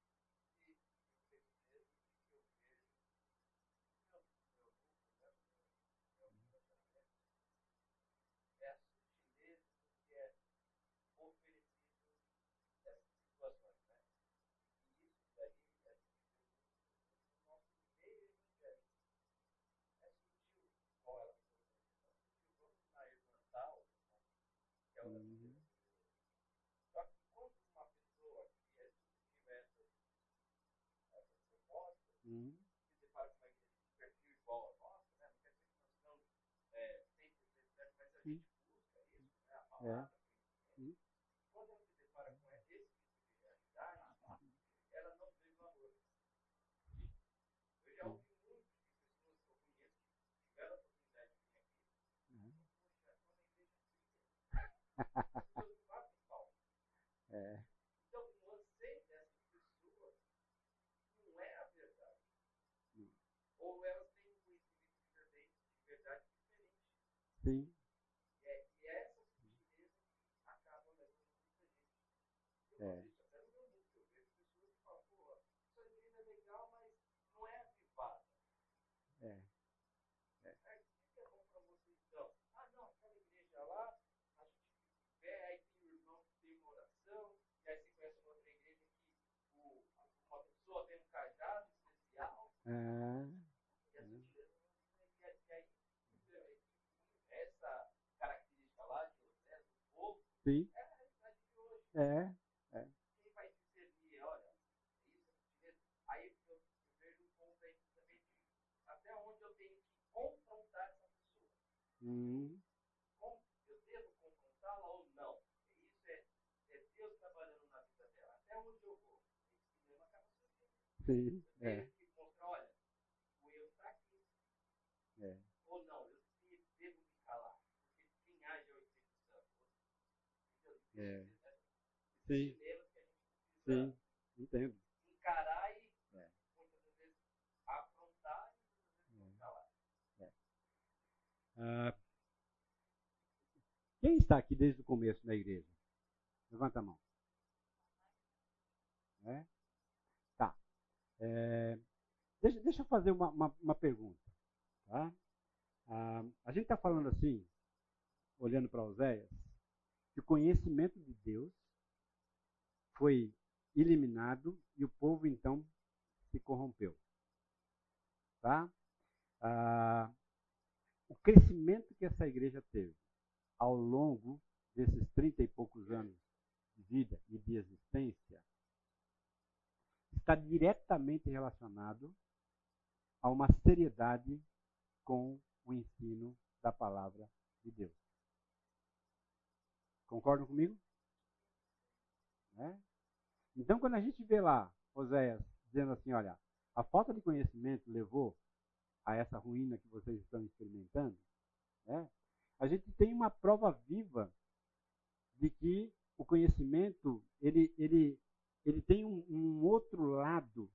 Uhum. Só que quando uma pessoa que é subjetiva a essas, essas propostas, uhum. se depara com uma perfil igual ao nosso, né? não quer dizer que nós estamos é, 100% certos, mas a gente busca isso, né? a É. Quando ela se depara com esse tipo de realidade, ela não vê valor. Eu já ouvi muito de pessoas que eu conheço que tiveram a oportunidade de vir aqui. Uhum. Poxa, quando a igreja fria. É. Então, você dessas pessoas não é a verdade. Hum. Ou elas têm um conhecimento de verdade, de verdade diferente. Sim. E é, e é essa sutileza que acaba levando muita gente. Eu é. isso até no meu mundo. Eu vejo pessoas que falam, pô, essa igreja é legal, mas não é avivada. É. É. Essa característica lá de José, do povo, Sim. é a realidade de hoje. É. é. Quem vai se servir, olha, isso, aí eu, eu vejo um ponto aí também de até onde eu tenho que confrontar essa pessoa. Hum. Eu devo confrontá-la ou não? Isso é, é Deus trabalhando na vida dela. Até onde eu vou? Esse problema acaba surgindo. Sim. É. Ou não, eu devo me calar, porque quem age é o Espírito Santo. É. Sim. Sim, entendo. Encarar e é. muitas vezes afrontar e muitas vezes calar. É. Ah, quem está aqui desde o começo na igreja? Levanta a mão. É? Tá. É, deixa, deixa eu fazer uma, uma, uma pergunta. Tá? Ah, a gente está falando assim, olhando para Oséias, o conhecimento de Deus foi eliminado e o povo então se corrompeu. Tá? Ah, o crescimento que essa igreja teve ao longo desses trinta e poucos anos de vida e de existência está diretamente relacionado a uma seriedade com o ensino da palavra de Deus. Concordam comigo? Né? Então, quando a gente vê lá Oséias dizendo assim: olha, a falta de conhecimento levou a essa ruína que vocês estão experimentando, né? a gente tem uma prova viva de que o conhecimento ele, ele, ele tem um, um outro lado,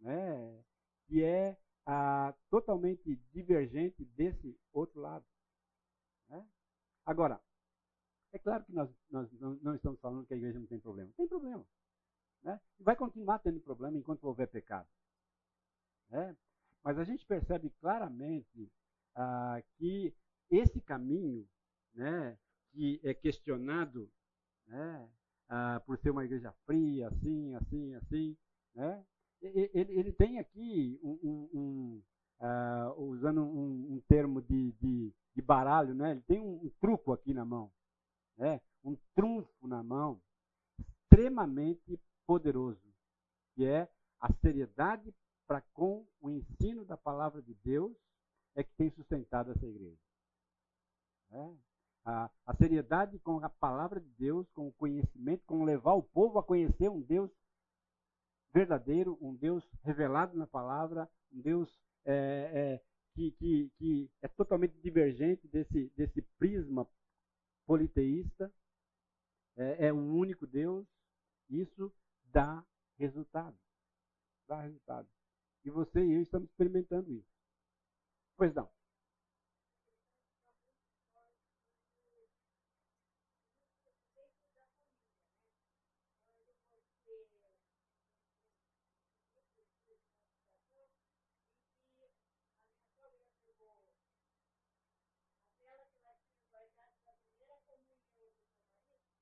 né? que é ah, totalmente divergente desse outro lado. Né? Agora, é claro que nós, nós não, estamos falando que a igreja não tem problema. Tem problema. Né? E vai continuar tendo problema enquanto houver pecado. Né? Mas a gente percebe claramente ah, que esse caminho, né, que é questionado né, ah, por ser uma igreja fria, assim, assim, assim, né, ele, ele tem aqui, um, um, um uh, usando um, termo de, de, de, baralho, né? ele tem um, truco aqui na mão, né? um trunfo na mão, extremamente poderoso, que é a seriedade para com o ensino da palavra de Deus é que tem sustentado essa igreja. É. A, a, seriedade com a palavra de Deus, com o conhecimento, com levar o povo a conhecer um Deus verdadeiro, um Deus revelado na palavra, um Deus é, é, que, que, que é totalmente divergente desse, desse prisma politeísta, é, é um único Deus, isso dá resultado. Dá resultado. E você e eu estamos experimentando isso. Pois não. Uhum. E ela disse que ela ia atender a dela para eliminar uma decisão que ia ter na vida da, da neta. Então, quer dizer, aquela dela tinha um poder, porque ela foi abençoada lá 40 anos atrás ou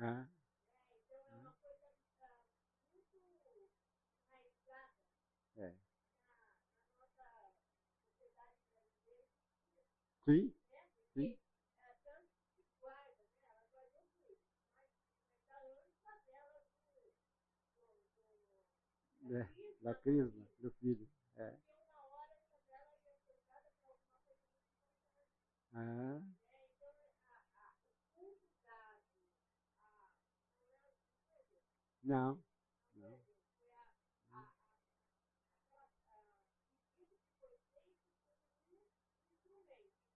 Ah. É. Sim, sim. É, da crisma, do filho. É. Ah. Não, não.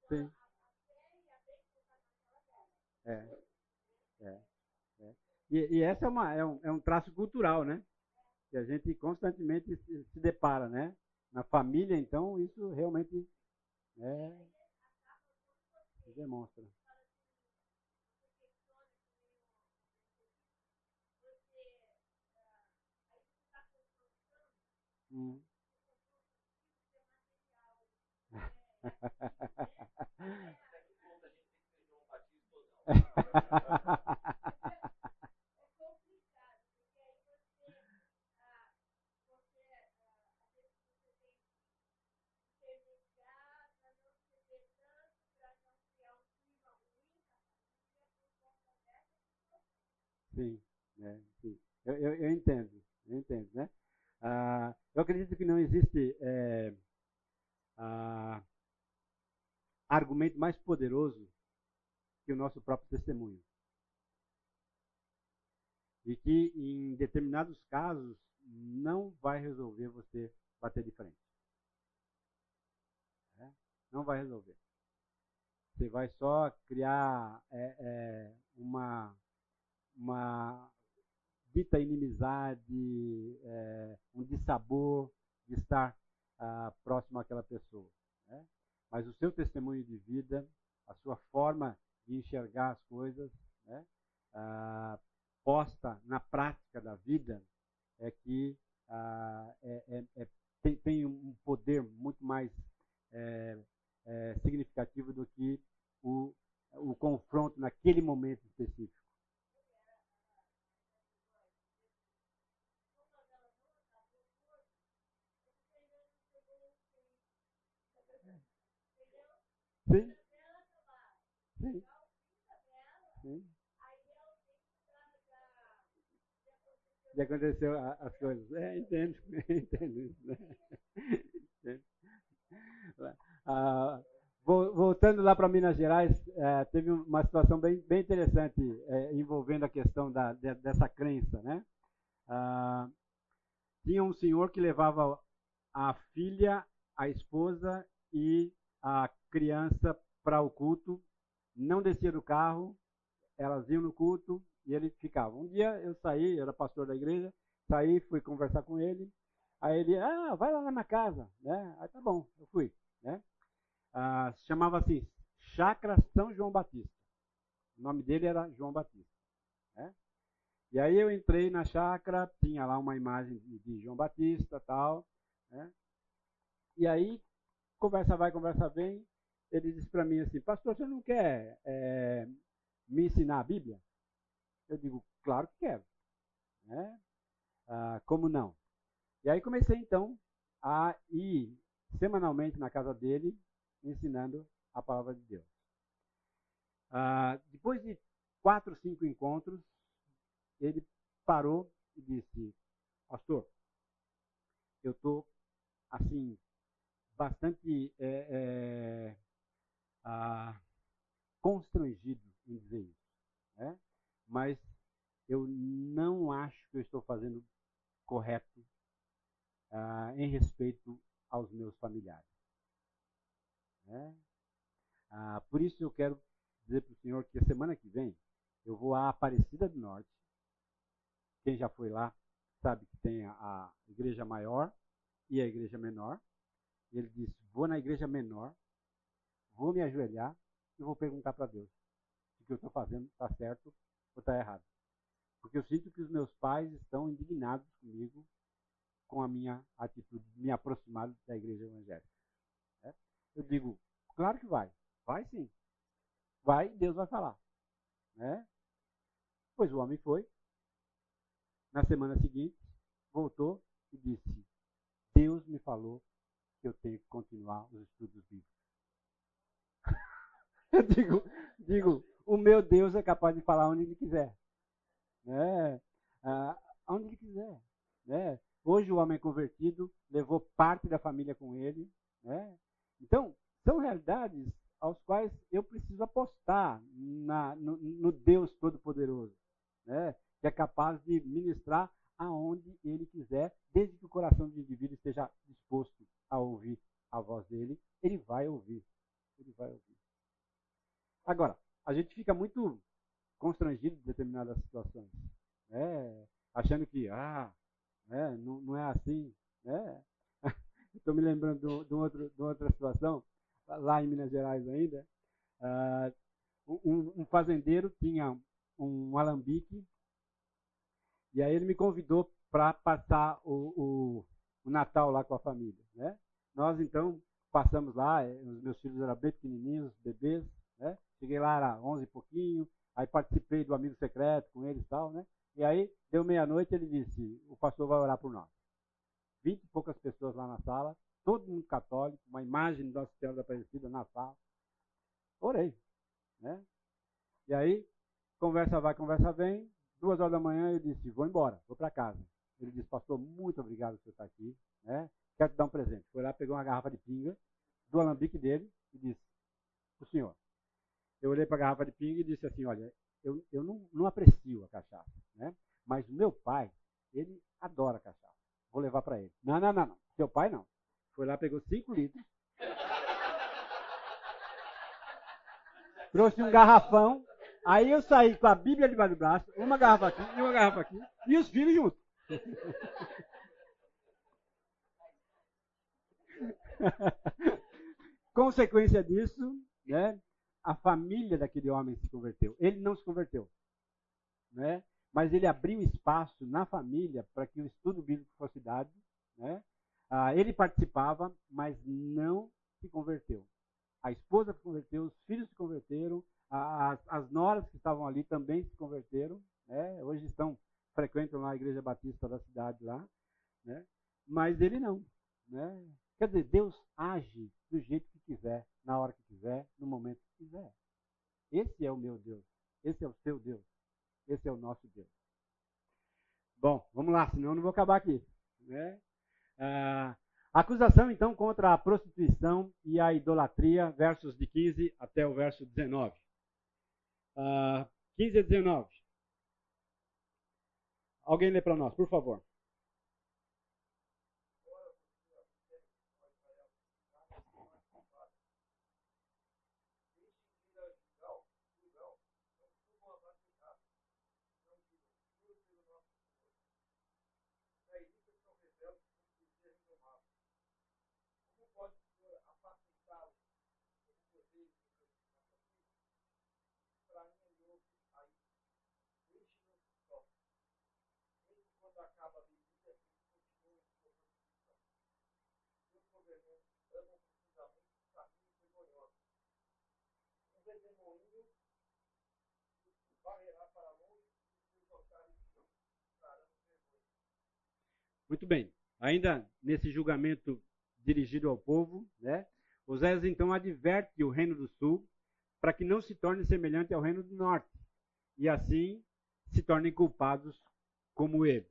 Sim. É. É. é. E, e essa é, uma, é, um, é um traço cultural, né? Que a gente constantemente se, se depara, né? Na família, então, isso realmente é, demonstra. Hum. Sim, é, sim. Eu, eu, eu, entendo, eu entendo, né? Ah, eu acredito que não existe é, ah, argumento mais poderoso que o nosso próprio testemunho. E que em determinados casos não vai resolver você bater de frente. É? Não vai resolver. Você vai só criar é, é, uma, uma dita inimizade, é, um dissabor de estar ah, próximo àquela pessoa. Né? Mas o seu testemunho de vida, a sua forma de enxergar as coisas, né? ah, posta na prática da vida, é que ah, é, é, é, tem, tem, um poder muito mais é, é, significativo do que o, o confronto naquele momento específico. Sim. Sim. Sim. E aconteceu as coisas. É, entendo, entendo isso. Né? Entendo. Ah, voltando lá para Minas Gerais, é, teve uma situação bem, bem interessante é, envolvendo a questão da, de, dessa crença. Né? Ah, tinha um senhor que levava a filha, a esposa e a criança para o culto, não descia do carro, elas iam no culto e ele ficava. Um dia eu saí, eu era pastor da igreja, saí, fui conversar com ele, aí ele, ah, vai lá na minha casa, né? Aí tá bom, eu fui, né? Ah, chamava assim, Chácara São João Batista. O nome dele era João Batista, né? E aí eu entrei na chácara, tinha lá uma imagem de João Batista, tal, né? E aí conversa vai, conversa vem, ele disse para mim assim, pastor, você não quer é, me ensinar a Bíblia? Eu digo, claro que quero. Né? Ah, como não? E aí comecei então a ir semanalmente na casa dele, ensinando a palavra de Deus. Ah, depois de quatro, cinco encontros, ele parou e disse, pastor, eu estou assim bastante é, é, ah, constrangido em dizer isso. Né? Mas eu não acho que eu estou fazendo correto ah, em respeito aos meus familiares. Né? Ah, por isso eu quero dizer para o senhor que a semana que vem eu vou à Aparecida do Norte. Quem já foi lá sabe que tem a, igreja maior e a igreja menor. Ele disse: Vou na igreja menor vou me ajoelhar e vou perguntar para Deus se o que eu estou fazendo está certo ou está errado. Porque eu sinto que os meus pais estão indignados comigo com a minha atitude de me aproximar da igreja evangélica. É? Eu digo, claro que vai. Vai sim. Vai, Deus vai falar. Né? Pois o homem foi. Na semana seguinte, voltou e disse: Deus me falou que eu tenho que continuar os estudos bíblicos. eu digo, digo, o meu Deus é capaz de falar onde ele quiser. Né? Ah, onde ele quiser. Né? Hoje o homem convertido levou parte da família com ele. Né? Então, são realidades aos quais eu preciso apostar na, no, no Deus Todo-Poderoso, né? que é capaz de ministrar aonde ele quiser, desde que o coração do indivíduo esteja disposto a ouvir a voz dele, ele vai ouvir. Ele vai ouvir. Agora, a gente fica muito constrangido em determinadas situações, né? achando que, ah, né? não, não é assim. Né? Estou me lembrando de, outro, de outra situação, lá em Minas Gerais ainda. Uh, um, um, fazendeiro tinha um alambique e aí ele me convidou para passar o, o, o, Natal lá com a família. Né? Nós então passamos lá, eh, os meus filhos eram bem pequenininhos, bebês. Né? Cheguei lá, era 11 e pouquinho, aí participei do amigo secreto com eles e tal. Né? E aí, deu meia-noite, ele disse: o pastor vai orar por nós. Vinte e poucas pessoas lá na sala, todo mundo católico, uma imagem do Nossa Senhora da Aparecida na sala. Orei. Né? E aí, conversa vai, conversa vem. Duas horas da manhã eu disse: vou embora, vou para casa. Ele disse: Pastor, muito obrigado por você estar aqui. Né? Quero te dar um presente. Foi lá, pegou uma garrafa de pinga do alambique dele e disse: O senhor. Eu olhei para a garrafa de pinga e disse assim: Olha, eu, eu não, não aprecio a cachaça, né? Mas o meu pai, ele adora cachaça. Vou levar para ele. Não, não, não, não. Seu pai não. Foi lá, pegou 5 litros. trouxe um garrafão. Aí eu saí com a Bíblia debaixo do braço, uma garrafa aqui e uma garrafa aqui, e os filhos juntos. Consequência disso, né? A família daquele homem se converteu. Ele não se converteu, né? mas ele abriu espaço na família para que o estudo bíblico fosse dado. Né? Ah, ele participava, mas não se converteu. A esposa se converteu, os filhos se converteram, as, as noras que estavam ali também se converteram. Né? Hoje estão frequentam lá a igreja batista da cidade lá, né? mas ele não. Né? Quer dizer, Deus age do jeito que quiser, na hora que quiser, no momento que quiser. Esse é o meu Deus. Esse é o seu Deus. Esse é o nosso Deus. Bom, vamos lá, senão eu não vou acabar aqui. Né? Ah, acusação, então, contra a prostituição e a idolatria, versos de 15 até o verso 19. Ah, 15 a 19. Alguém lê para nós, por favor. Profundamente os caminhos vergonhosos. Um redemoinho varrerá para longe e seus altares vergonha. Muito bem. Ainda nesse julgamento dirigido ao povo, né? Oséias então adverte o reino do sul para que não se torne semelhante ao reino do norte e assim se tornem culpados como eles.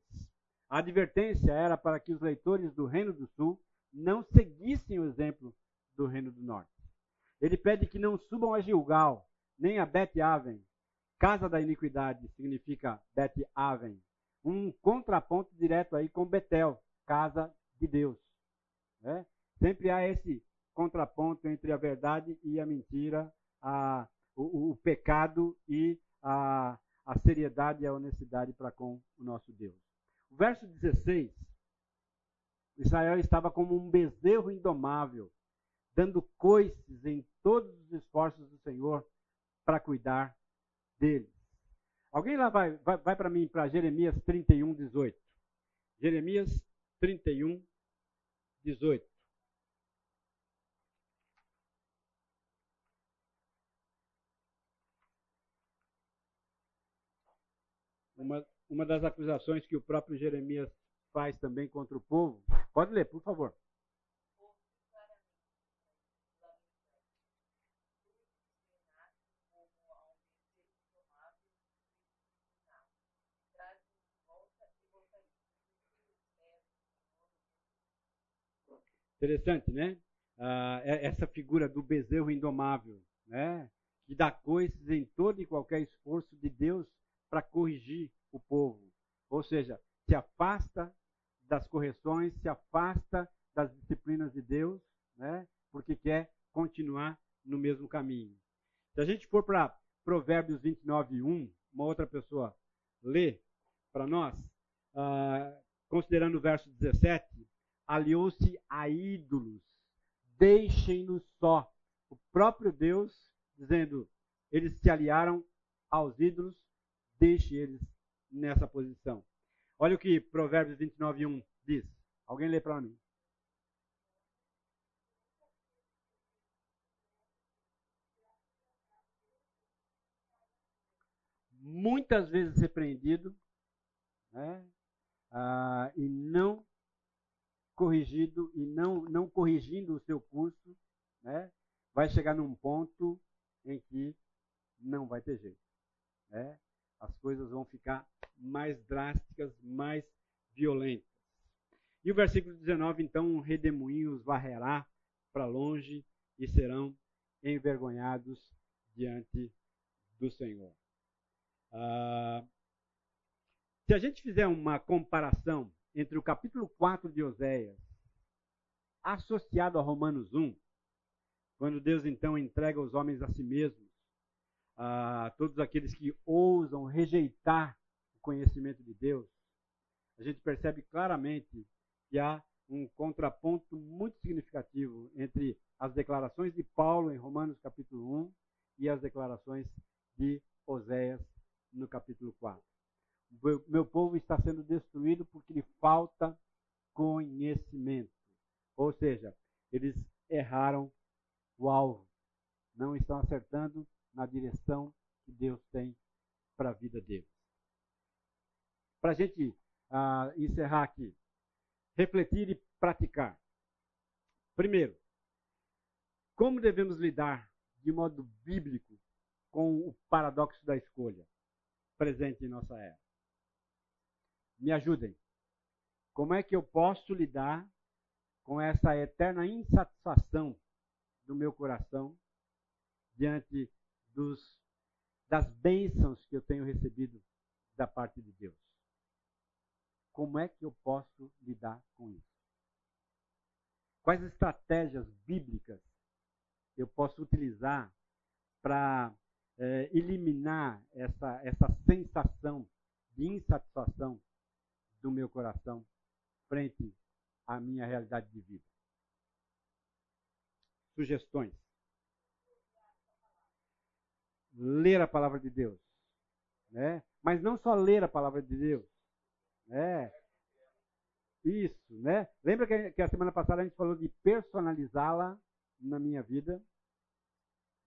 A advertência era para que os leitores do Reino do Sul não seguissem o exemplo do Reino do Norte. Ele pede que não subam a Gilgal, nem a Bet-Aven. Casa da iniquidade significa Bet-Aven. Um contraponto direto aí com Betel, casa de Deus. Né? Sempre há esse contraponto entre a verdade e a mentira, a, o, o pecado e a, a seriedade e a honestidade para com o nosso Deus. O verso 16, Israel estava como um bezerro indomável, dando coices em todos os esforços do Senhor para cuidar deles. Alguém lá vai, vai, vai para mim, para Jeremias 31, 18. Jeremias 31, 18. uma, uma das acusações que o próprio Jeremias faz também contra o povo. Pode ler, por favor. Interessante, né? Ah, é, essa figura do bezerro indomável, né? Que dá coisas em todo e qualquer esforço de Deus para corrigir o povo. Ou seja, se afasta das correções, se afasta das disciplinas de Deus, né? Porque quer continuar no mesmo caminho. Se a gente for para Provérbios 29, 1, uma outra pessoa lê para nós, uh, considerando o verso 17, aliou-se a ídolos, deixem-nos só. O próprio Deus dizendo, eles se aliaram aos ídolos, deixe eles nessa posição. Olha o que Provérbios 29, 1 diz. Alguém lê para mim. Muitas vezes repreendido né? ah, e não corrigido e não, não corrigindo o seu curso, né? vai chegar num ponto em que não vai ter jeito. Né? As coisas vão ficar mais drásticas, mais violentas. E o versículo 19, então, um redemoinho os varrerá para longe e serão envergonhados diante do Senhor. Ah, se a gente fizer uma comparação entre o capítulo 4 de Oséias, associado a Romanos 1, quando Deus então entrega os homens a si mesmos, a todos aqueles que ousam rejeitar o conhecimento de Deus, a gente percebe claramente que há um contraponto muito significativo entre as declarações de Paulo em Romanos capítulo 1 e as declarações de Oséias no capítulo 4 meu povo está sendo destruído porque lhe falta conhecimento. Ou seja, eles erraram o alvo, não estão acertando na direção que Deus tem para a vida deles. Para a gente uh, encerrar aqui, refletir e praticar. Primeiro, como devemos lidar de modo bíblico com o paradoxo da escolha presente em nossa era? me ajudem. Como é que eu posso lidar com essa eterna insatisfação do meu coração diante dos, das bênçãos que eu tenho recebido da parte de Deus? Como é que eu posso lidar com isso? Quais estratégias bíblicas eu posso utilizar para é, eliminar essa, essa sensação de insatisfação do meu coração frente à minha realidade de vida. Sugestões. Ler a palavra de Deus. Né? Mas não só ler a palavra de Deus. Né? Isso, né? Lembra que, que a semana passada a gente falou de personalizá-la na minha vida?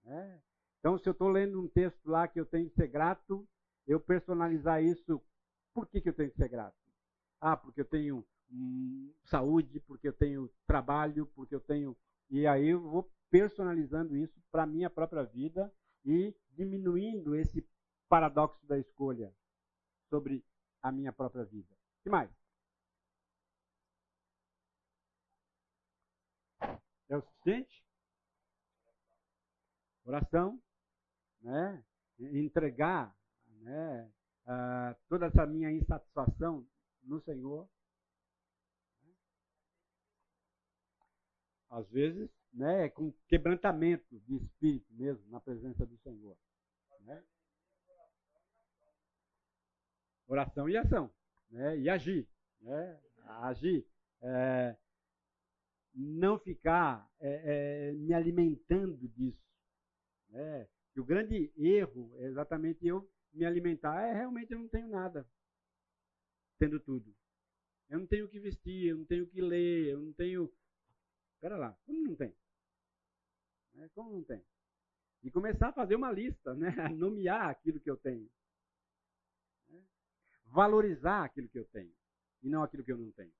Né? Então, se eu estou lendo um texto lá que eu tenho que ser grato, eu personalizar isso, por que, que eu tenho que ser grato? Ah, porque eu tenho hum, saúde, porque eu tenho trabalho, porque eu tenho. E aí eu vou personalizando isso para a minha própria vida e diminuindo esse paradoxo da escolha sobre a minha própria vida. O que mais? É o suficiente? Oração, né? entregar né? Uh, toda essa minha insatisfação no Senhor. Às vezes, né, com quebrantamento de espírito mesmo, na presença do Senhor. Né? Oração e ação. Né? E agir. Né? Agir. É, não ficar é, é, me alimentando disso. Né? E o grande erro é exatamente eu me alimentar. É, realmente eu não tenho nada tendo tudo. Eu não tenho o que vestir, eu não tenho o que ler, eu não tenho. Espera lá, como não tem? É, como não tem? E começar a fazer uma lista, né? nomear aquilo que eu tenho. valorizar aquilo que eu tenho e não aquilo que eu não tenho.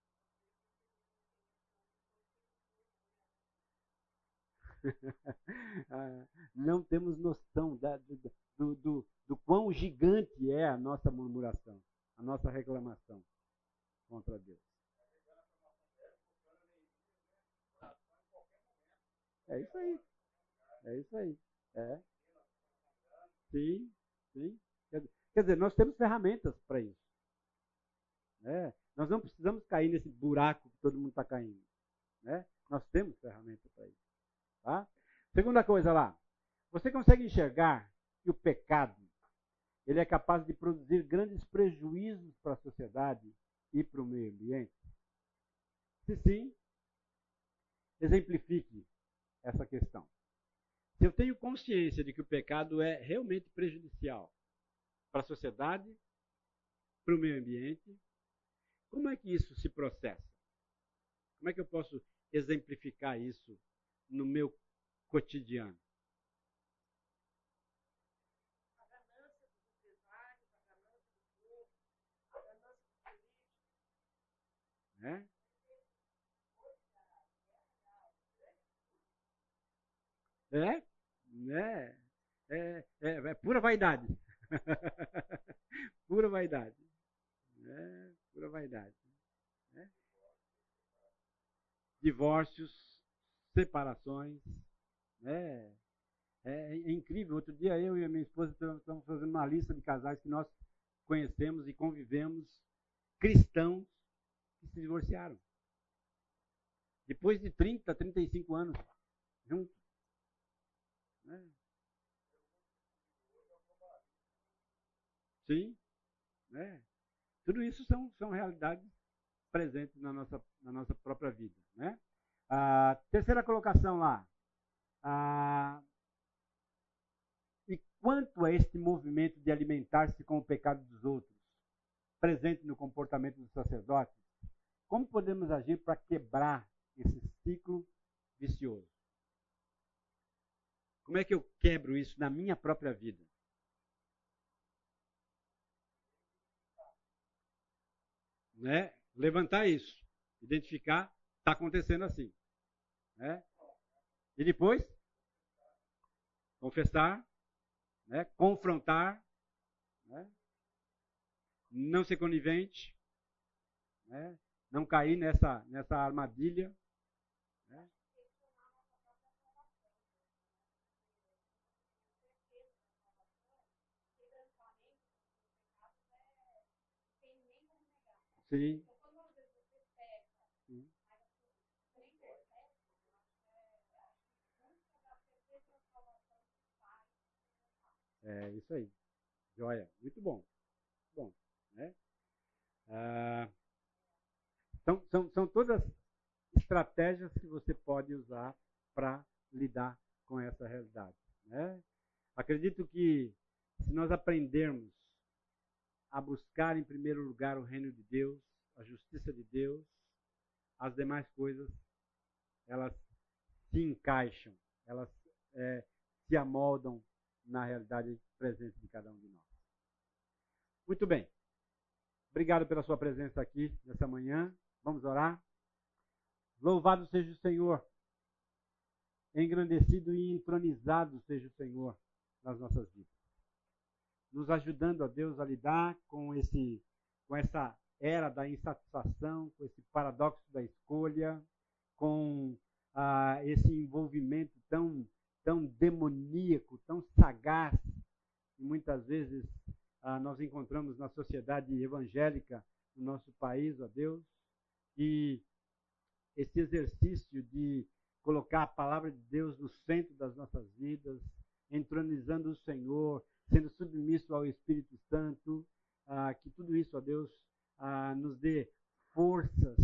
Não temos noção da, do, do, do quão gigante é a nossa murmuração, a nossa reclamação contra Deus. É isso aí. É isso aí. É. Sim, sim. Quer dizer, nós temos ferramentas para isso. É. Nós não precisamos cair nesse buraco que todo mundo está caindo. Né? Nós temos ferramentas para isso. Tá? Segunda coisa lá. Você consegue enxergar que o pecado ele é capaz de produzir grandes prejuízos para a sociedade e para o meio ambiente? Se sim, exemplifique essa questão. Se eu tenho consciência de que o pecado é realmente prejudicial para a sociedade, para o meio ambiente, como é que isso se processa? Como é que eu posso exemplificar isso no meu cotidiano? É? É? É, é, é, é pura vaidade. pura vaidade. É, pura vaidade. É. Divórcios, separações. É, é, é, incrível. Outro dia eu e a minha esposa estamos fazendo uma lista de casais que nós conhecemos e convivemos, cristãos, que se divorciaram. Depois de 30, 35 anos juntos. Né? Sim. Né? Tudo isso são, são realidades presentes na nossa, na nossa própria vida. Né? A terceira colocação lá. A, e quanto a este movimento de alimentar-se com o pecado dos outros, presente no comportamento dos sacerdotes, como podemos agir para quebrar esse ciclo vicioso? Como é que eu quebro isso na minha própria vida? Né? Levantar isso, identificar, está acontecendo assim. Né? E depois, confessar, né? confrontar, né? não ser conivente, né? não cair nessa, nessa armadilha. Né? Sim. É isso aí. Joia. Muito bom. Bom. Né? Ah, são, são, são todas estratégias que você pode usar para lidar com essa realidade. Né? Acredito que se nós aprendermos a buscar em primeiro lugar o reino de Deus, a justiça de Deus, as demais coisas elas se encaixam, elas é, se amoldam na realidade presente de cada um de nós. Muito bem. Obrigado pela sua presença aqui nessa manhã. Vamos orar? Louvado seja o Senhor. Engrandecido e entronizado seja o Senhor nas nossas vidas. Nos ajudando, a Deus, a lidar com, esse, com essa era da insatisfação, com esse paradoxo da escolha, com ah, esse envolvimento tão, tão demoníaco, tão sagaz, que muitas vezes ah, nós encontramos na sociedade evangélica no nosso país, ó Deus. E esse exercício de colocar a palavra de Deus no centro das nossas vidas, entronizando o Senhor, sendo submisso ao Espírito Santo, ah, que tudo isso, ó Deus, ah, nos dê forças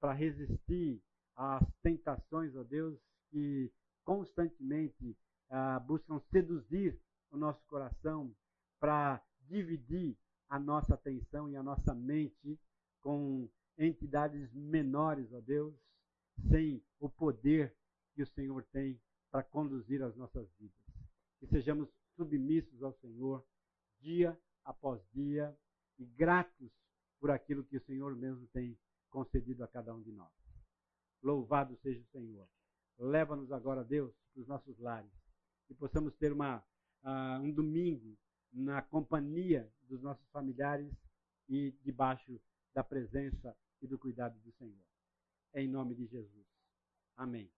para resistir às tentações, ó Deus, que constantemente ah, buscam seduzir o nosso coração para dividir a nossa atenção e a nossa mente com entidades menores, ó Deus, sem o poder que o Senhor tem para conduzir as nossas vidas. Que sejamos submissos ao Senhor dia após dia e gratos por aquilo que o Senhor mesmo tem concedido a cada um de nós. Louvado seja o Senhor. Leva-nos agora, Deus, para os nossos lares e possamos ter uma, uh, um domingo na companhia dos nossos familiares e debaixo da presença e do cuidado do Senhor. Em nome de Jesus. Amém.